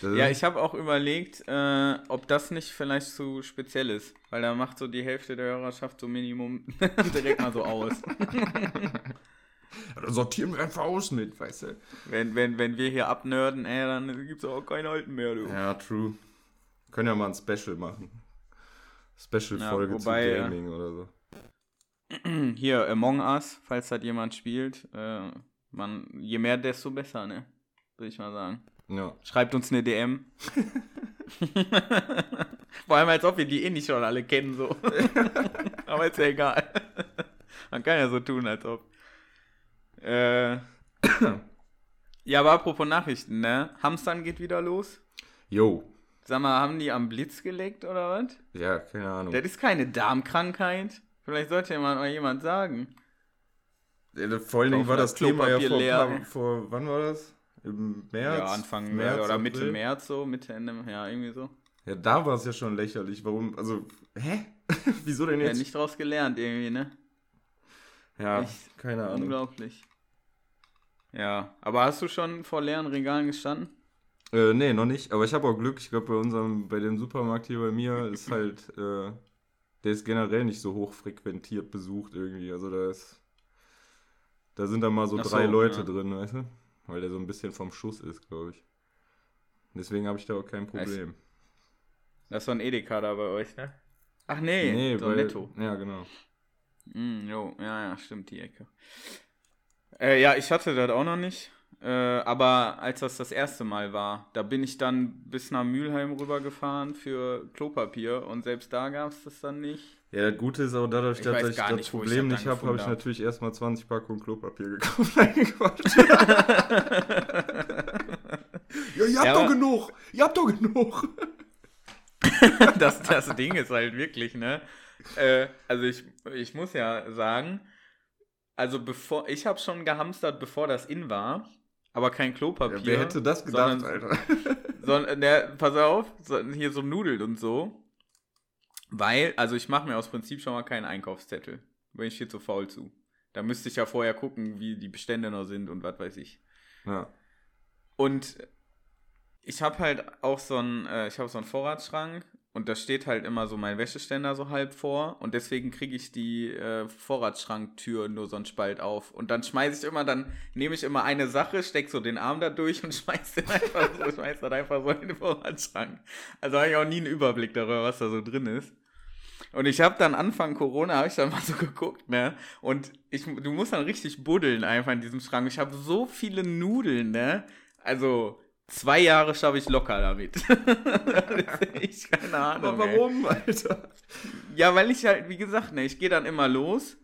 Das Ja, ich habe auch überlegt, äh, ob das nicht vielleicht zu speziell ist. Weil da macht so die Hälfte der Hörerschaft so Minimum direkt mal so aus. Dann sortieren wir einfach aus mit, weißt du? Wenn, wenn, wenn wir hier abnörden, ey, dann gibt's auch keine Alten mehr, du. Ja, true. Können ja mal ein Special machen. Special-Folge Ja, zu Gaming oder so. Hier, Among Us, falls das jemand spielt, äh, man, je mehr, desto besser, ne? Würde ich mal sagen. Ja. Schreibt uns eine DM. Vor allem, als ob wir die eh nicht schon alle kennen, so. Aber ist ja egal. Man kann ja so tun, als ob. Äh, ja, aber apropos Nachrichten, ne? Hamstern geht wieder los. Yo. Sag mal, haben die am Blitz gelegt oder was? Ja, keine Ahnung. Das ist keine Darmkrankheit. Vielleicht sollte ja mal jemand sagen. Ja, Vor allen Dingen war das Thema ja vor, paar, vor, wann war das? Im März? ja, Anfang März, oder Mitte April? März so, Mitte, Ende, ja, irgendwie so. Ja, da war es ja schon lächerlich. Warum? Also, hä? Wieso denn Ja, jetzt? nicht draus gelernt irgendwie, ne? Ja, Echt keine Ahnung. Unglaublich. Ja, aber hast du schon vor leeren Regalen gestanden? Äh, nee, noch nicht. Aber ich habe auch Glück. Ich glaube, bei unserem, bei dem Supermarkt hier bei mir ist halt, äh, der ist generell nicht so hoch frequentiert besucht irgendwie. Also da ist, da sind dann mal so Ach drei so, Leute ja. drin, weißt du? Weil der so ein bisschen vom Schuss ist, glaube ich. Deswegen habe ich da auch kein Problem. Das ist so ein Edeka da bei euch, ne? Ach nee, so weil, netto. Ja, genau. Mm, jo, ja, ja, stimmt, die Ecke. Äh, ja, ich hatte das auch noch nicht. Äh, aber als das das erste Mal war, da bin ich dann bis nach Mülheim rübergefahren für Klopapier und selbst da gab es das dann nicht. Ja, das Gute ist auch dadurch, Ich dass ich das nicht, ich Problem das nicht habe, habe ich natürlich erstmal 20 Packungen Klopapier gekauft. Ja, ihr habt Ja, doch genug. Ihr habt doch genug. das, das Ding ist halt wirklich, ne? Äh, also ich, ich muss ja sagen, also bevor, ich habe schon gehamstert, bevor das in war, aber kein Klopapier. Ja, wer hätte das gedacht, sondern, Alter? Sondern, ne, pass auf, hier so Nudeln und so. Weil, also ich mache mir aus Prinzip schon mal keinen Einkaufszettel. Bin ich viel zu faul zu. Da müsste ich ja vorher gucken, wie die Bestände noch sind und was weiß ich. Ja. Und ich habe halt auch so einen, äh, ich habe so einen Vorratsschrank und da steht halt immer so mein Wäscheständer so halb vor und deswegen kriege ich die äh, Vorratsschranktür nur so einen Spalt auf und dann schmeiße ich immer, dann nehme ich immer eine Sache, steck so den Arm da durch und schmeiß den einfach so, schmeiß das einfach so in den Vorratsschrank. Also habe ich auch nie einen Überblick darüber, was da so drin ist. Und ich habe dann Anfang Corona, habe ich dann mal so geguckt, ne? Und ich, du musst dann richtig buddeln einfach in diesem Schrank. Ich habe so viele Nudeln, ne? Also zwei Jahre schaffe ich locker damit. echt keine Ahnung. Aber ey. warum, Alter? Ja, weil ich halt, wie gesagt, ne, ich gehe dann immer los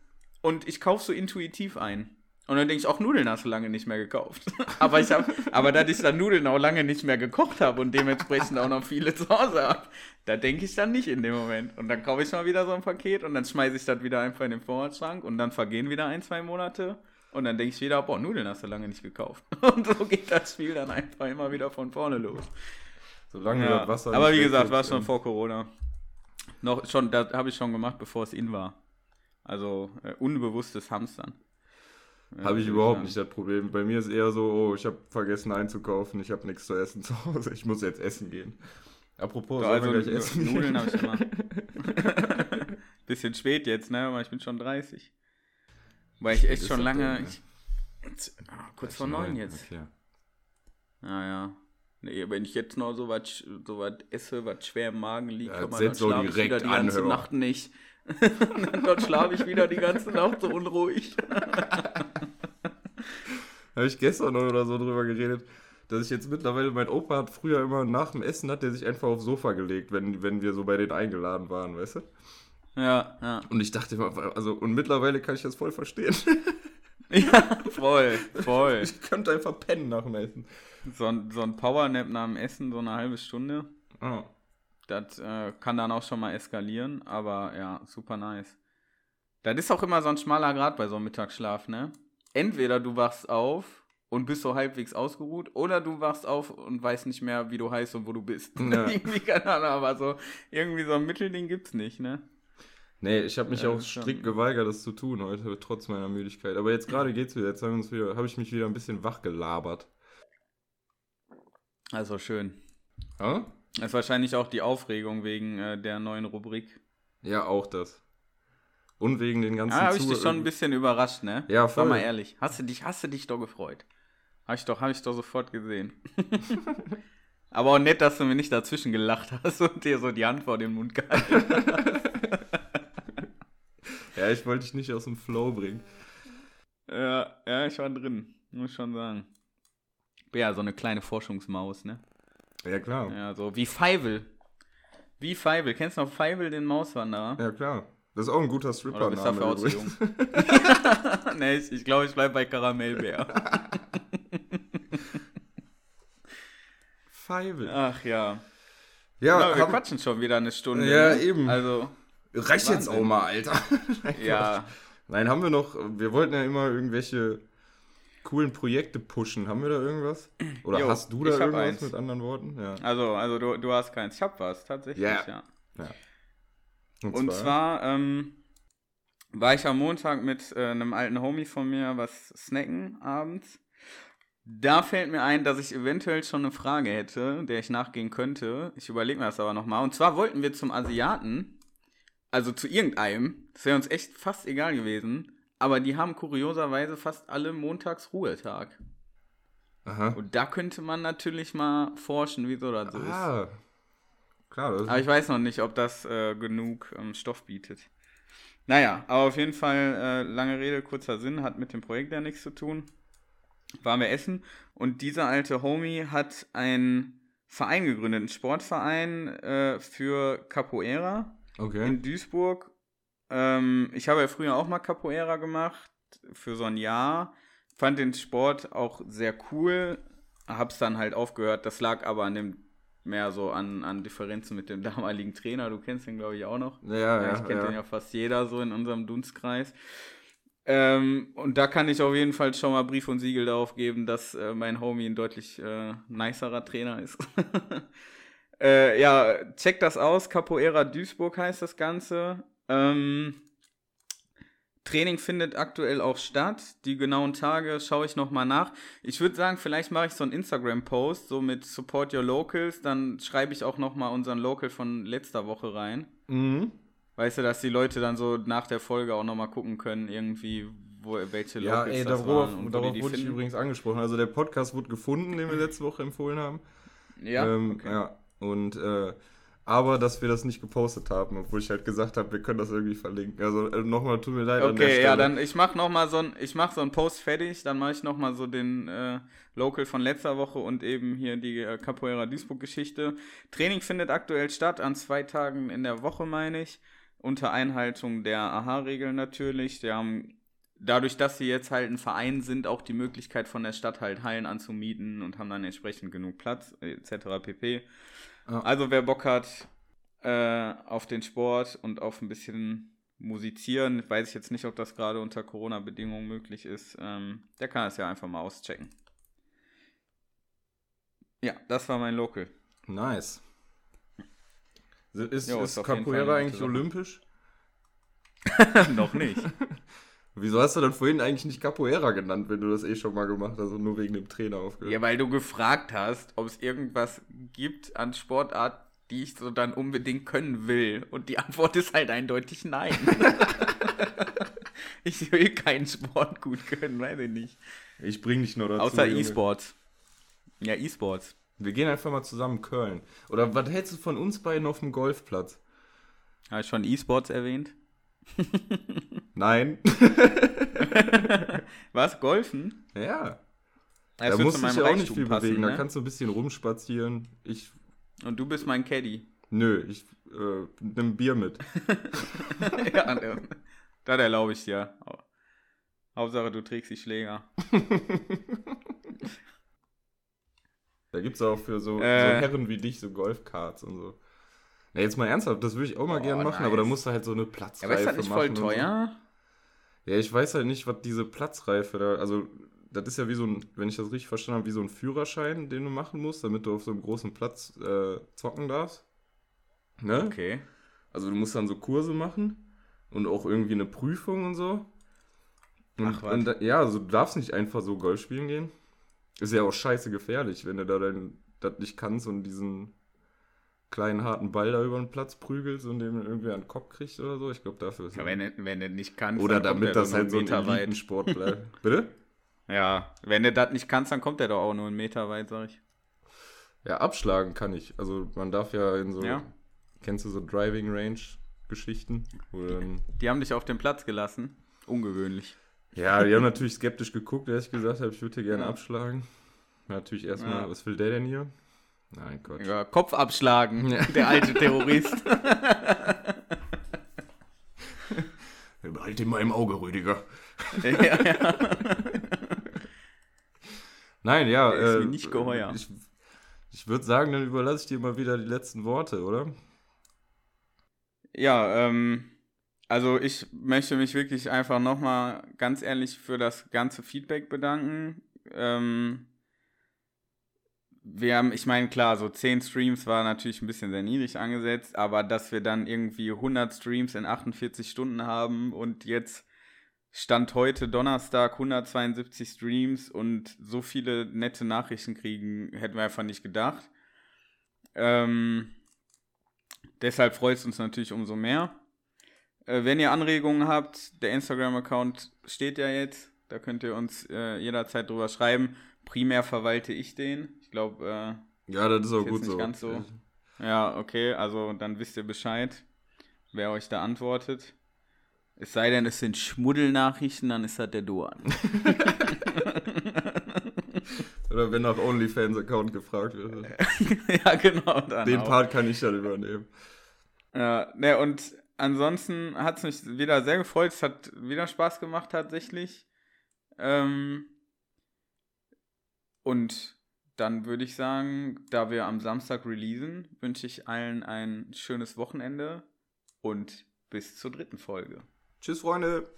und ich kaufe so intuitiv ein. Und dann denke ich, auch Nudeln hast du lange nicht mehr gekauft. aber ich habe, aber da ich dann Nudeln auch lange nicht mehr gekocht habe und dementsprechend auch noch viele zu Hause habe, da denke ich dann nicht in dem Moment. Und dann kaufe ich mal wieder so ein Paket und dann schmeiße ich das wieder einfach in den Vorratsschrank und dann vergehen wieder ein, zwei Monate. Und dann denke ich wieder, boah, Nudeln hast du lange nicht gekauft. Und so geht das Spiel dann einfach immer wieder von vorne los. Solange Ja, das Wasser aber wie gesagt, war schon vor Corona. Noch schon, das habe ich schon gemacht, bevor es in war. Also äh, unbewusstes Hamstern. Äh, Habe ich überhaupt sagen. nicht das Problem. Bei mir ist eher so, oh, ich habe vergessen einzukaufen, ich habe nichts zu essen zu Hause, ich muss jetzt essen gehen. Apropos, sollen also wir gleich N- essen Nudeln habe ich immer. Bisschen spät jetzt, ne? Aber ich bin schon 30. Weil ich echt schon lange. denn, ich, ah, kurz vor neun jetzt. Okay. Naja. Nee, wenn ich jetzt noch so was so was esse, was schwer im Magen liegt, Ja, kann man setz dann schlafe ich wieder die ganze an, hör. Nacht nicht. dann schlafe ich wieder die ganze Nacht so unruhig. Habe ich gestern noch oder so drüber geredet. dass ich jetzt mittlerweile, mein Opa hat früher immer nach dem Essen, hat er sich einfach aufs Sofa gelegt, wenn, wenn wir so bei denen eingeladen waren, weißt du? Ja, ja. Und ich dachte immer, also, und mittlerweile kann ich das voll verstehen. Ja, voll, voll. Ich könnte einfach pennen nach dem Essen. So ein, so ein Powernap nach dem Essen, so eine halbe Stunde, Ah. das äh, kann dann auch schon mal eskalieren, aber ja, super nice. Das ist auch immer so ein schmaler Grad bei so einem Mittagsschlaf, ne? Entweder du wachst auf und bist so halbwegs ausgeruht, oder du wachst auf und weißt nicht mehr, wie du heißt und wo du bist. Ja. irgendwie, keine Ahnung, aber so, irgendwie so ein Mittelding gibt's nicht, ne? Nee, ich habe mich Ja, auch strikt geweigert, das zu tun heute, trotz meiner Müdigkeit. Aber jetzt gerade geht's wieder. Jetzt haben wir habe ich mich wieder ein bisschen wach gelabert. Also schön. Ja? Das ist wahrscheinlich auch die Aufregung wegen äh, der neuen Rubrik. Ja, auch das. Und wegen den ganzen Ah, habe ich dich schon ein bisschen überrascht, ne? Ja, Sag voll. mal ehrlich, hast du dich, hast du dich doch gefreut? Habe ich doch, habe ich doch sofort gesehen. Aber auch nett, dass du mir nicht dazwischen gelacht hast und dir so die Hand vor den Mund gehalten hast. Ja, ich wollte dich nicht aus dem Flow bringen. ja, ja, ich war drin, muss schon sagen. Ja so eine kleine Forschungsmaus, ne? Ja, klar. Ja, so wie Feivel. Wie Feivel. Kennst du noch Feivel, den Mauswanderer? Ja, klar. Das ist auch ein guter Oder bist dafür auch zu jung? nee, ich, ich glaube, ich bleib bei Karamellbär. Feivel. Ach ja. Ja, Ja, wir haben- quatschen schon wieder eine Stunde. Ja, ne? eben. Also, reicht jetzt auch mal, Alter. ja. Nein, haben wir noch, wir wollten ja immer irgendwelche coolen Projekte pushen. Haben wir da irgendwas? Oder Jo, hast du da irgendwas eins. mit anderen Worten? Ja. Also, also du, du hast keins. Ich hab was, tatsächlich, Ja. ja. Und, Und zwar ähm, war ich am Montag mit äh, einem alten Homie von mir was snacken abends. Da fällt mir ein, dass ich eventuell schon eine Frage hätte, der ich nachgehen könnte. Ich überlege mir das aber nochmal. Und zwar wollten wir zum Asiaten, also zu irgendeinem, das wäre uns echt fast egal gewesen, aber die haben kurioserweise fast alle montags Ruhetag. Aha. Und da könnte man natürlich mal forschen, wieso das so ist. Ah. Klar, das Aber ich weiß noch nicht, ob das äh, genug ähm, Stoff bietet. Naja, aber auf jeden Fall, äh, lange Rede, kurzer Sinn, hat mit dem Projekt ja nichts zu tun. Waren wir essen und dieser alte Homie hat einen Verein gegründet, einen Sportverein äh, für Capoeira Okay. in Duisburg. Ähm, ich habe ja früher auch mal Capoeira gemacht, für so ein Jahr. Fand den Sport auch sehr cool. Hab's dann halt aufgehört. Das lag aber an dem, mehr so an, an Differenzen mit dem damaligen Trainer. Du kennst ihn, glaube ich, auch noch. Ja, ja, Ja, ich kenne ja. den ja fast jeder so in unserem Dunstkreis. Ähm, und da kann ich auf jeden Fall schon mal Brief und Siegel darauf geben, dass äh, mein Homie ein deutlich äh, nicerer Trainer ist. äh, ja, check das aus. Capoeira Duisburg heißt das Ganze. Ähm, Training findet aktuell auch statt. Die genauen Tage schaue ich nochmal nach. Ich würde sagen, vielleicht mache ich so einen Instagram-Post, so mit Support Your Locals. Dann schreibe ich auch nochmal unseren Local von letzter Woche rein. Mhm. Weißt du, dass die Leute dann so nach der Folge auch nochmal gucken können, irgendwie, wo, welche Ja, Locals ey, das darauf, waren und darauf die die wurde ich finden. übrigens angesprochen. Also der Podcast wurde gefunden, den wir letzte Woche empfohlen haben. Ja, ähm, okay. ja. Und äh, aber dass wir das nicht gepostet haben, obwohl ich halt gesagt habe, wir können das irgendwie verlinken. Also äh, nochmal tut mir leid Okay, ja, dann ich mach noch mal so ein ich mach so einen Post fertig, dann mache ich noch mal so den äh, Local von letzter Woche und eben hier die äh, Capoeira Duisburg Geschichte. Training findet aktuell statt an zwei Tagen in der Woche, meine ich, unter Einhaltung der AHA-Regeln natürlich. Die haben dadurch, dass sie jetzt halt ein Verein sind, auch die Möglichkeit von der Stadt halt Hallen anzumieten und haben dann entsprechend genug Platz etc. pp. Ja. Also wer Bock hat äh, auf den Sport und auf ein bisschen musizieren, weiß ich jetzt nicht, ob das gerade unter Corona-Bedingungen möglich ist, ähm, der kann es ja einfach mal auschecken. Ja, das war mein Local. Nice. Ist, Jo, ist, ist Capoeira eigentlich olympisch? Noch nicht. Wieso hast du dann vorhin eigentlich nicht Capoeira genannt, wenn du das eh schon mal gemacht hast und nur wegen dem Trainer aufgehört? Ja, weil du gefragt hast, ob es irgendwas gibt an Sportart, die ich so dann unbedingt können will. Und die Antwort ist halt eindeutig nein. ich will keinen Sport gut können, weiß ich nicht. Ich bring dich nur dazu. Außer. E-Sports. Ja, E-Sports. Wir gehen einfach mal zusammen Köln. Oder was hältst du von uns beiden auf dem Golfplatz? Habe ich schon E-Sports erwähnt? Nein. Was? Golfen? ja. da musst du dich ja auch nicht viel passen, bewegen. Ne? Da kannst du ein bisschen rumspazieren. Ich, Und du bist mein Caddy. Nö, ich äh, nimm Bier mit. ja, ne, das erlaube ich dir. Hauptsache, du trägst die Schläger. da gibt es auch für so, äh, so, Herren wie dich so Golfkarts und so. Ja, jetzt mal ernsthaft, das würde ich auch mal oh, gerne machen, nice. aber da musst du halt so eine Platzreife machen. Ja, aber ist das nicht voll teuer? So. Ja, ich weiß halt nicht, was diese Platzreife da, also das ist ja wie so ein, wenn ich das richtig verstanden habe, wie so ein Führerschein, den du machen musst, damit du auf so einem großen Platz äh, zocken darfst. Ne? Okay. Also du musst dann so Kurse machen und auch irgendwie eine Prüfung und so. Und, Ach, was? Und, ja, also du darfst nicht einfach so Golf spielen gehen. Ist ja auch scheiße gefährlich, wenn du da dein, das nicht kannst und diesen kleinen harten Ball da über den Platz prügelst und den irgendwie an den Kopf kriegst oder so. Ich glaube, dafür ist ja, wenn, du, wenn du nicht kannst. Oder damit das halt so ein Elitensport bleibt. Bitte? Ja, wenn du das nicht kannst, dann kommt der doch auch nur einen Meter weit, sag ich. Ja, abschlagen kann ich. Also man darf ja in so. Ja. Kennst du so Driving Range Geschichten? Die haben dich auf den Platz gelassen. Ungewöhnlich. Ja, die haben natürlich skeptisch geguckt, als ich gesagt habe, ich würde gerne ja. abschlagen. Natürlich erstmal, ja. was will der denn hier? Nein, Gott. Ja, Kopf abschlagen, der alte Terrorist. Behalt ihn mal im Auge, Rüdiger. ja, ja. Nein, ja. Der ist äh, mir nicht geheuer. Ich, ich würde sagen, dann überlasse ich dir mal wieder die letzten Worte, oder? Ja, ähm, also ich möchte mich wirklich einfach nochmal ganz ehrlich für das ganze Feedback bedanken. Ähm, wir haben, ich meine, klar, so 10 Streams war natürlich ein bisschen sehr niedrig angesetzt, aber dass wir dann irgendwie 100 Streams in 48 Stunden haben und jetzt Stand heute Donnerstag 172 Streams und so viele nette Nachrichten kriegen, hätten wir einfach nicht gedacht. Ähm, deshalb freut es uns natürlich umso mehr. Äh, wenn ihr Anregungen habt, der Instagram-Account steht ja jetzt. Da könnt ihr uns äh, jederzeit drüber schreiben. Primär verwalte ich den. Ich glaube, äh, ja, das ist auch gut so. Ganz so. Ja, okay, also dann wisst ihr Bescheid, wer euch da antwortet. Es sei denn, es sind Schmuddelnachrichten, dann ist das der Duan. Oder wenn nach OnlyFans-Account gefragt wird. ja, genau. Den auch. Part kann ich dann übernehmen. Ja, ne, und ansonsten hat es mich wieder sehr gefreut. Es hat wieder Spaß gemacht tatsächlich. Ähm, und dann würde ich sagen, da wir am Samstag releasen, wünsche ich allen ein schönes Wochenende und bis zur dritten Folge. Tschüss, Freunde.